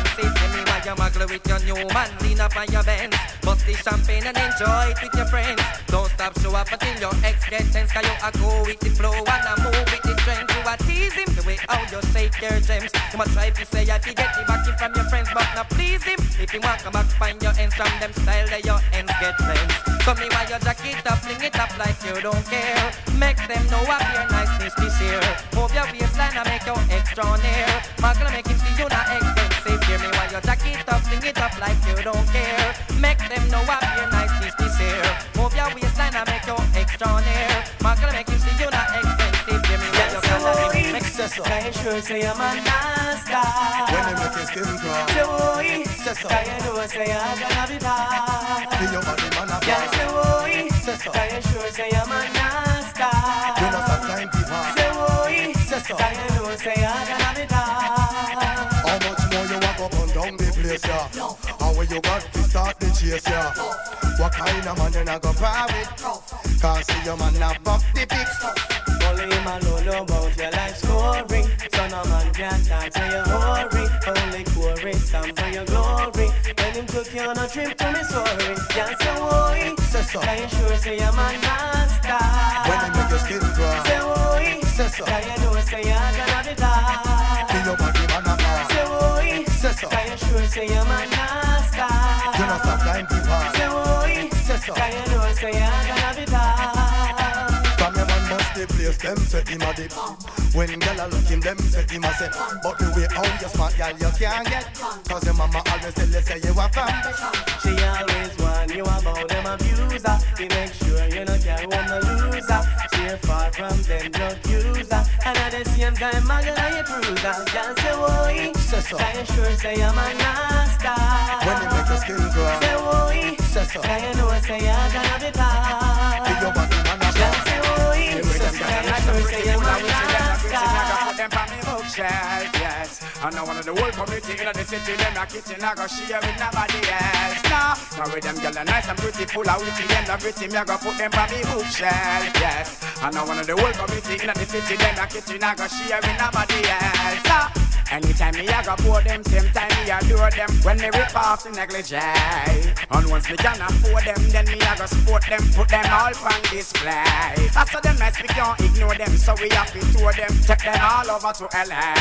why muggle with your new man, lean up on your Benz. Bust the champagne and enjoy it with your friends. Don't stop, show up until your ex gets tense. Cause you a go with the flow and a move with the trend. You a tease him the way how you shake your gems. You must try to say that you get the backing from your friends, but not please him. If you want come back, find your ends from them style that your ends get friends. So me why your jacket up, fling it up like you don't care. Make them know what your niceness this year. Move your waistline and make your extra near. Gonna make him see you not expensive. Hear me while you jack it up, it up like you don't care. Make them know what your niceness this year. Move your waistline and make your extra near. Man gonna make him see you're not expensive. Hear me while you color him. Make Can you sure say I'm a nasty? When you make your skin crawl. Say boy, can you know say I'm gonna be bad? Feel your body man a Yeah, say boy, Say so. can you sure say I'm a nasty? You got to start the chase, yeah? What kind of man you not go par with? Can't see your man not buck the pics. Only him alone know about your life story. So no man can talk to your hurry. Only chorus stand for your glory. When him took you on a trip to Missouri, yeah, say boy, Say so. can you sure say I'm a nasty? When you make your skin crawl. Say boy, Say so. can you know say I'm gonna be bad? Feel your body man a ça. T'as chose, c'est un manasca. Je n'en sais rien, dis pas. C'est oui. C'est ça. T'as une chose, c'est the place, them say him a dip. When gyal a look him, them say him a say. But the way how you smart, gyal you can't get. Cause your mama always tell you say you a fan. She always warn you about them abuser. To make sure you not carry on the loser. She's far from them drug user. And at the same time, and you bruiser. Can't say boy, Say can you sure say I'm a nasty? When you make your skin crawl. Say boy, Say so. you know say I'm gonna be bad? Feel your body man a Can't pass. say boy, can you sure say I'm a Put them on me bookshelf, yes. I know one of the whole community in the city, them a kitchen, I go share with nobody else. Nah, now with them girl are nice and pretty, full of witty, them the me I go put them on me bookshelf, yes. I know one of the whole community in the city, them a kitchen, I go share with nobody else. Nah. Anytime me I go pour them, same time me adore them. When me rip off the negligee And once me can afford them, then me I go support them Put them all on display. After them nice, we can't ignore them So we have to tour them, take them all over to LA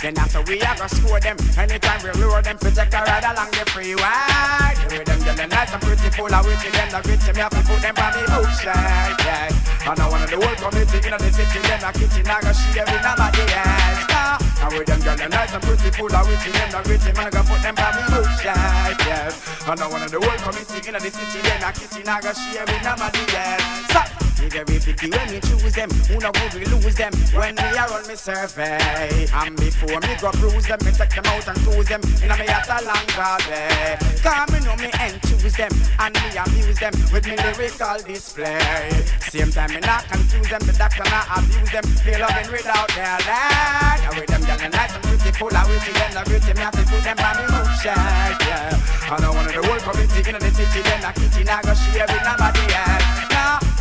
Then after we I go score them Anytime we lure them, we take a ride along the freeway. The way them girl nice and pretty, full of witty Them the gritty, me have to put them on me bookshelf, yes And I of the whole community in the city Them a kitchen, I go share with nobody else. Nah. And with them girl nice and pretty, full of witty Them the gritty, man, I go put them on me bookshelf, yes And I one of the whole community in the city Them a kitchen, I go share with nobody else so, me very picky when me choose them. Who know who we lose them. When me a run me survey. And before me go bruise them Me take them out and choose them. In a me at a long day Cause me know me and choose them. And me amuse them. With me lyrical display. Same time me not confuse them. The doctor not abuse them. Feel loving without their land And with them girl they nice and pretty Full of witty Them the beauty Me have to put them on me bookshelf Yeah. And I one of the whole community In the city Them a kitchen I go share with nobody else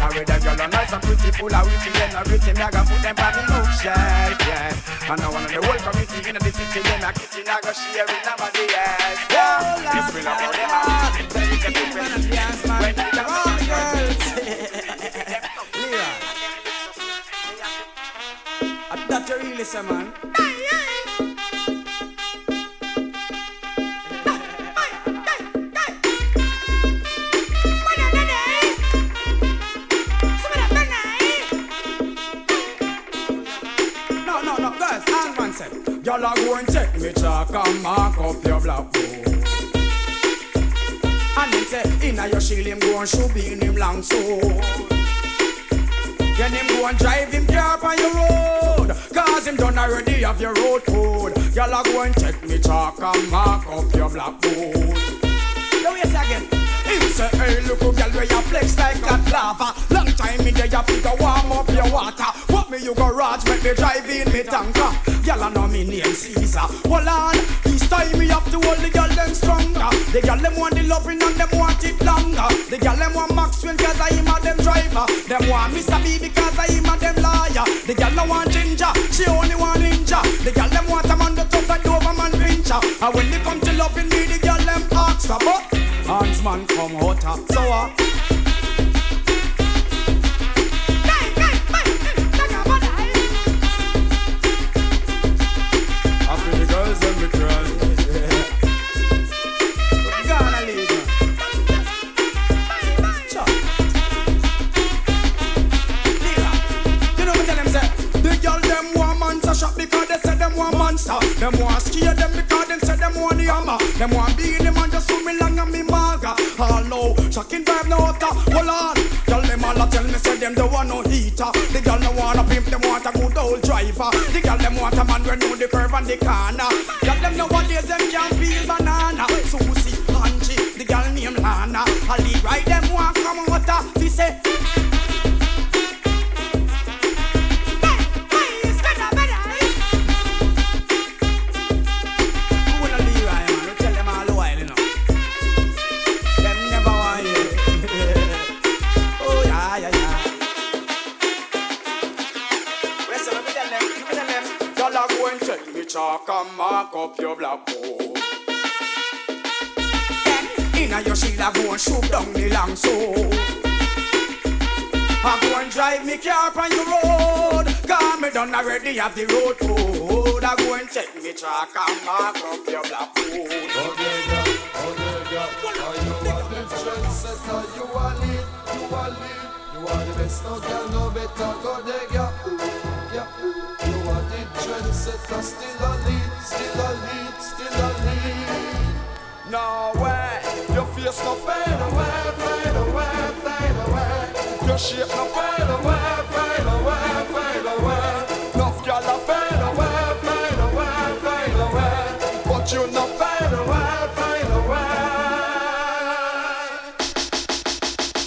Now with them girl are nice and pretty, full of witty, not pretty, me I go put them on me bookshelf, yes. And one of the whole community in the city, them a kitchen, I go share with nobody else. Yeah, this will about them all. Then you can do it. When you come oh, on, girls. Leroy. That you really say, man. Y'all are go and check me chalk and mark up your blackboard. And him say, inna your shield him go and shoot in him long sword. Then him go and drive him car on your road. Cause him done already have your road code. Y'all are go and check me chalk and mark up your blackboard. Now yes again. Him say, hey, look who girl where you flex like that lava. Long time me there, you figure warm up your water. Me you garage, make me drive in me tanker. Girl, I know me name Caesar. Hold on, this time me have to hold the girl them stronger. The girl them want the loving and them want it longer. The girl them want Maxwell cause I am a them driver. Them want Mr. B because I am a them lawyer. The girl no want ginger, she only want ninja. The girl them want a man the tough and Doberman pincher. And when they come to loving me, the girl them ask for but Hans man come hotter, so uh, the Them want be in them and just swim long and me maga. All low, shocking vibe no hotter Hold on, girl them all a tell me say them don't want no heater. The girl no want a pimp, them want a good old driver. The girl them want a man when know the curve and the corner. Girl them nowadays them can't feel banana. Susie, Angie, the girl named Lana. I lead right them want come hotter She say and mark up your blackboard. Then, inna your shield, I go and shoot down the long sword. I go and drive me car on your road. Cause me done already have the road code. I go and check me chalk and mark up your blackboard. Trendsetter, you are lead, you are lead, you are the best, no girl, no better, go there, yeah, yeah. You are the trendsetter, still a lead, still a lead, still a lead. No way, your face no fade away, fade away, fade away. Your shape no fade away, fade away, fade away. Enough gyal a fade away, fade away, fade away. But you no fade away, fade away.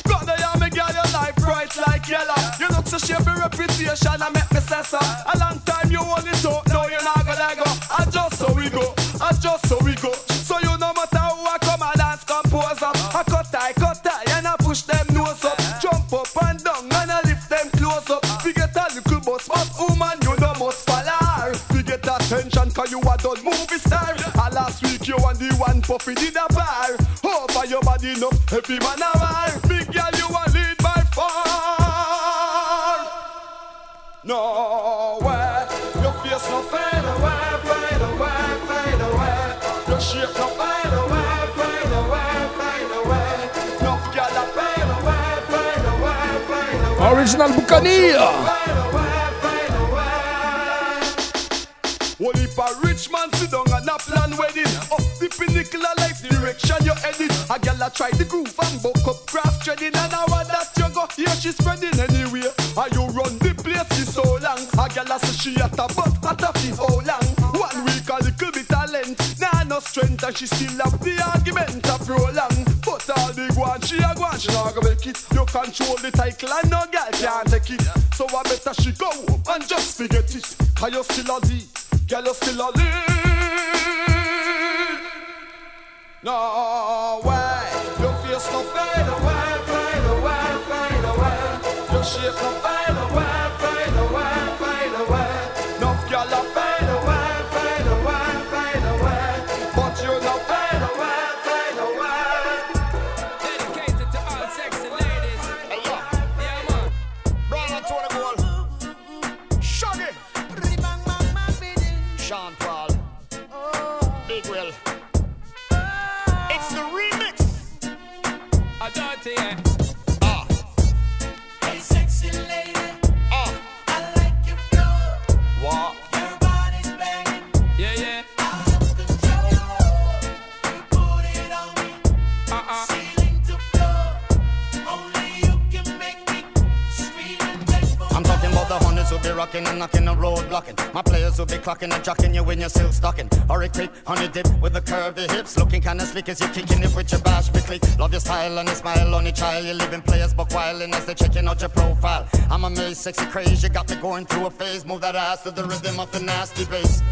Brother, yeah, me girl, your life bright like yellow. You look so shape reputation, I puffy did a bar. Over your body, no, every man a war. Big girl, you a lead by far. No way, your face no fade away, fade away, fade away. Your shape no fade away, fade away, fade away. Enough gyal a fade away, fade away, fade away. Original Buccaneer. Of life direction you heading A gal a try the groove and buck up grass treading And I want that you go. Here she spreading anyway And you run the place? For so long. A gal a say she at a butt at a feel how long? One week a little bit of length. Nah no strength and she still have the argument a prolong. But all the guan she a guan she not gonna make it. You control the title and no gal can't take it. So I better she go and just forget it. Cause you still a D Girl, you still a lead. No way, your face no fade away, fade away, fade away. Your shape no fade rocking knocking the road blocking. My players will be clocking and jocking you when you're still stocking. Hurry quick, honey dip with the curvy hips. Looking kinda slick as you're kicking it with your bash click. Love your style and your smile on your child. You're living players but whiling as they checking out your profile. I'm amazed, sexy craze. You got me going through a phase. Move that ass to the rhythm of the nasty bass.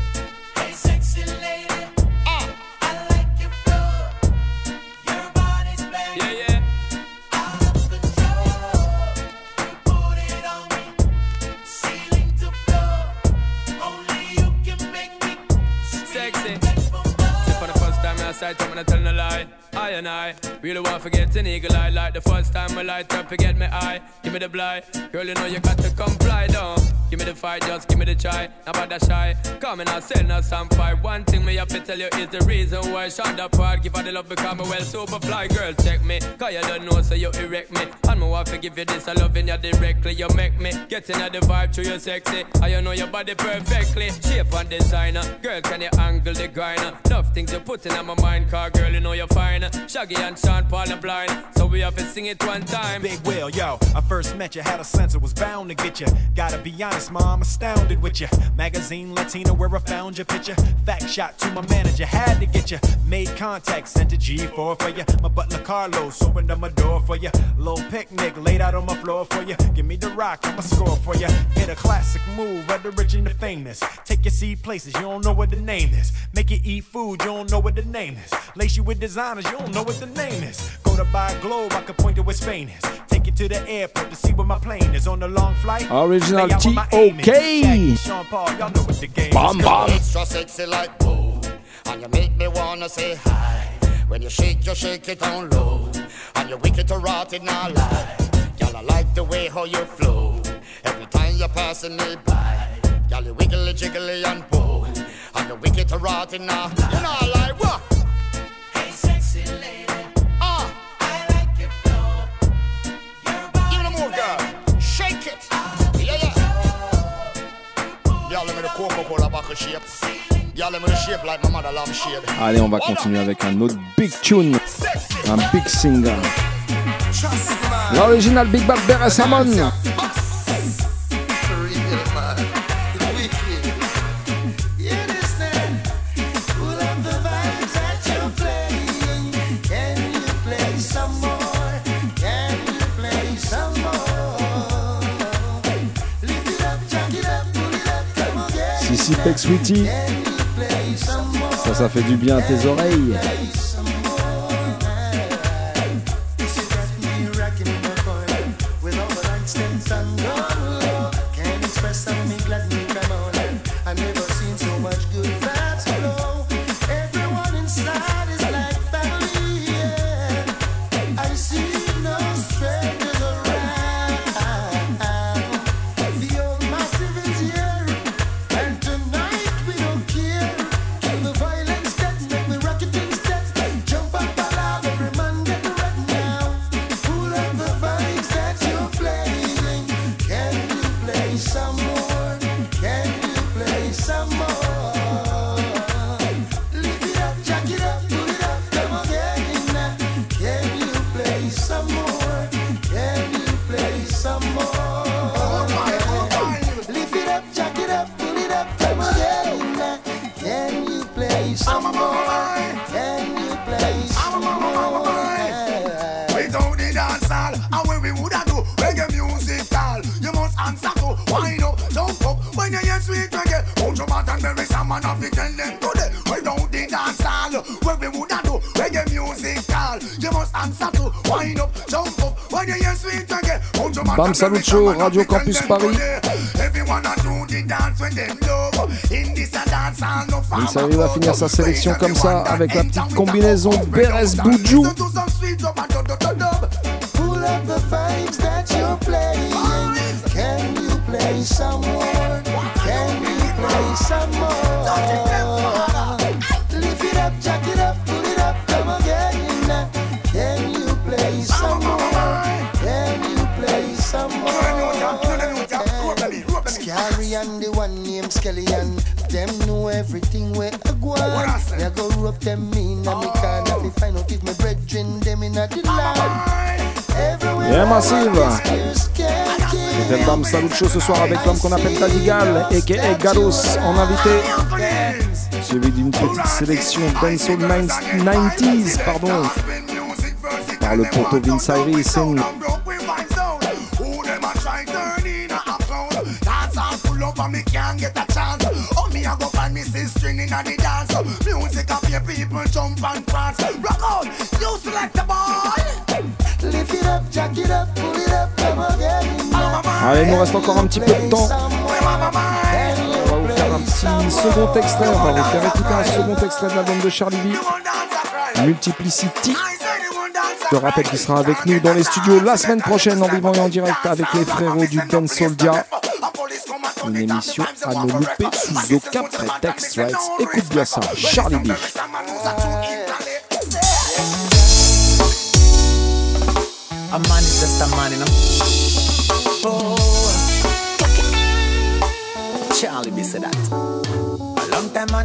Sight, I'm gonna tell no lie. I and I really want to get an eagle eye like the first time I light up, forget me eye. Give me the blind, girl, you know you got to comply, don't. Give me the fight, just give me the try. About that shy, come and I sell no some fight. One thing me have to tell you is the reason why shot that part. Give her the love because me well super fly, girl, check me. Cause you don't know, so you erect me. And me want to give you this, I loving you directly. You make me get in the vibe to you sexy. I you know your body perfectly. Shape and designer, girl, can you angle the grinder? Enough things you put in my mind mind, car girl, you know you're fine. Shaggy and Sean Paul are blind, so we have to sing it one time. Big Will, yo, I first met you, had a sense it was bound to get you. Gotta be honest, mom, I'm astounded with you. Magazine Latina, where I found your picture. Fact shot to my manager, had to get you. Made contact, sent a G4 for you. My butler Carlos opened up my door for you. Little picnic laid out on my floor for you. Give me the rock, I'ma score for you. Hit a classic move, the rich and the famous. Take your seat places, you don't know what the name is. Make you eat food, you don't know what the name is. Lace you with designers, you don't know what the name is. Go to buy a globe, I can point to where Spain is. Take you to the airport to see where my plane is on the long flight. Original T.O.K. Bam bam. Extra sexy like whoa, and you make me wanna say hi. When you shake, you shake it on low, and you wicked to rot it now lie. Girl, I like the way how you flow. Every time you're passing me by, girl, you wiggly jiggly and pull. And the wicked to rotten now. You know, I like what? Allez, on va continuer avec un autre big tune, un big single. L'original Big Bad Beres. Sweetie. Ça, ça fait du bien à tes oreilles. Show, Radio Campus Paris. Il va finir sa sélection comme ça avec la petite combinaison Beres Boudjou. Ce soir avec l'homme qu'on appelle Tadigal, a.k.a. Galos, en invité. Suivi d'une petite sélection Dancehall 90s, pardon, par le poteau Vince Iris. Allez, il nous reste encore un petit peu de temps. On va vous faire un petit second extrait. On va vous faire écouter un second extrait de l'album de Charlie B. Multiplicity. Je rappelle qu'il sera avec nous dans les studios la semaine prochaine en vivant et en direct avec les frérots du Dance Soldia. Une émission à ne louper sous aucun prétexte. Right? Écoute bien ça, Charlie B.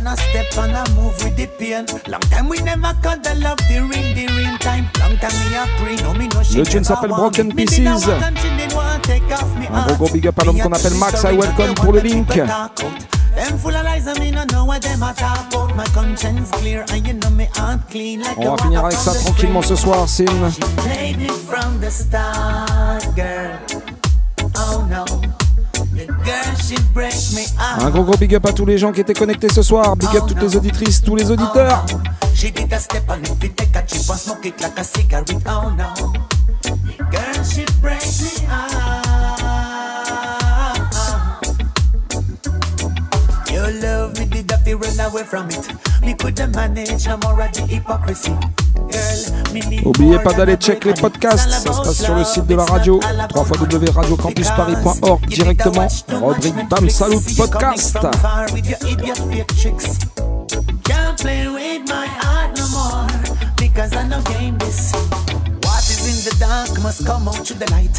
a step on a move with the pain. Long time we never cut the love, the ring, the ring time. Long time me a pray, no me no Le tune s'appelle Broken Pieces. Un gros gros big up à l'homme qu'on appelle Max, I welcome pour le link. On va finir avec ça tranquillement ce soir, Sim. Oh no. Un gros gros big up à tous les gens qui étaient connectés ce soir. Big up toutes les auditrices, tous les auditeurs. Oh love me did run away from it. Me manage, I'm already hypocrisy. More pas d'aller check les podcasts, ça se passe sur le site de la radio, www.radiocampusparis.org directement, rubrique Bam Salut Podcast. Can't play with my heart no more because I know game this.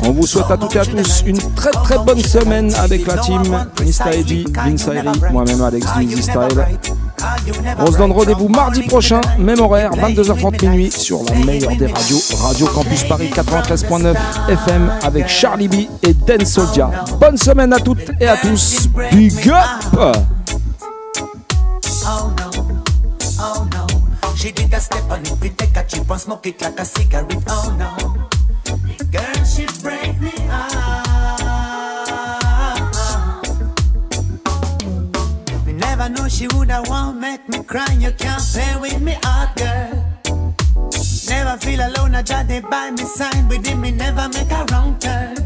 On vous souhaite à toutes et à tous une très très bonne semaine avec la team Mista Eddy, moi-même Alex Easy Style. On se donne rendez-vous mardi prochain, même horaire, 22h30 minuit, sur la meilleure des radios, Radio Campus Paris 93.9 FM avec Charlie B et Dan Soldia. Bonne semaine à toutes et à tous. Big up! She did a step on it, we take a chip and smoke it like a cigarette. Oh no. Girl, she break me out. We never know she woulda want make me cry. You can't play with me heart, girl. Never feel alone, I try to by me side. With him, me never make a wrong turn.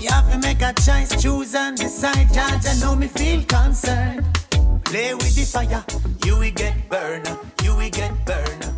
You have to make a choice, choose and decide. Judge, I know me feel concerned. Play with the fire, you will get burned, you will get burned.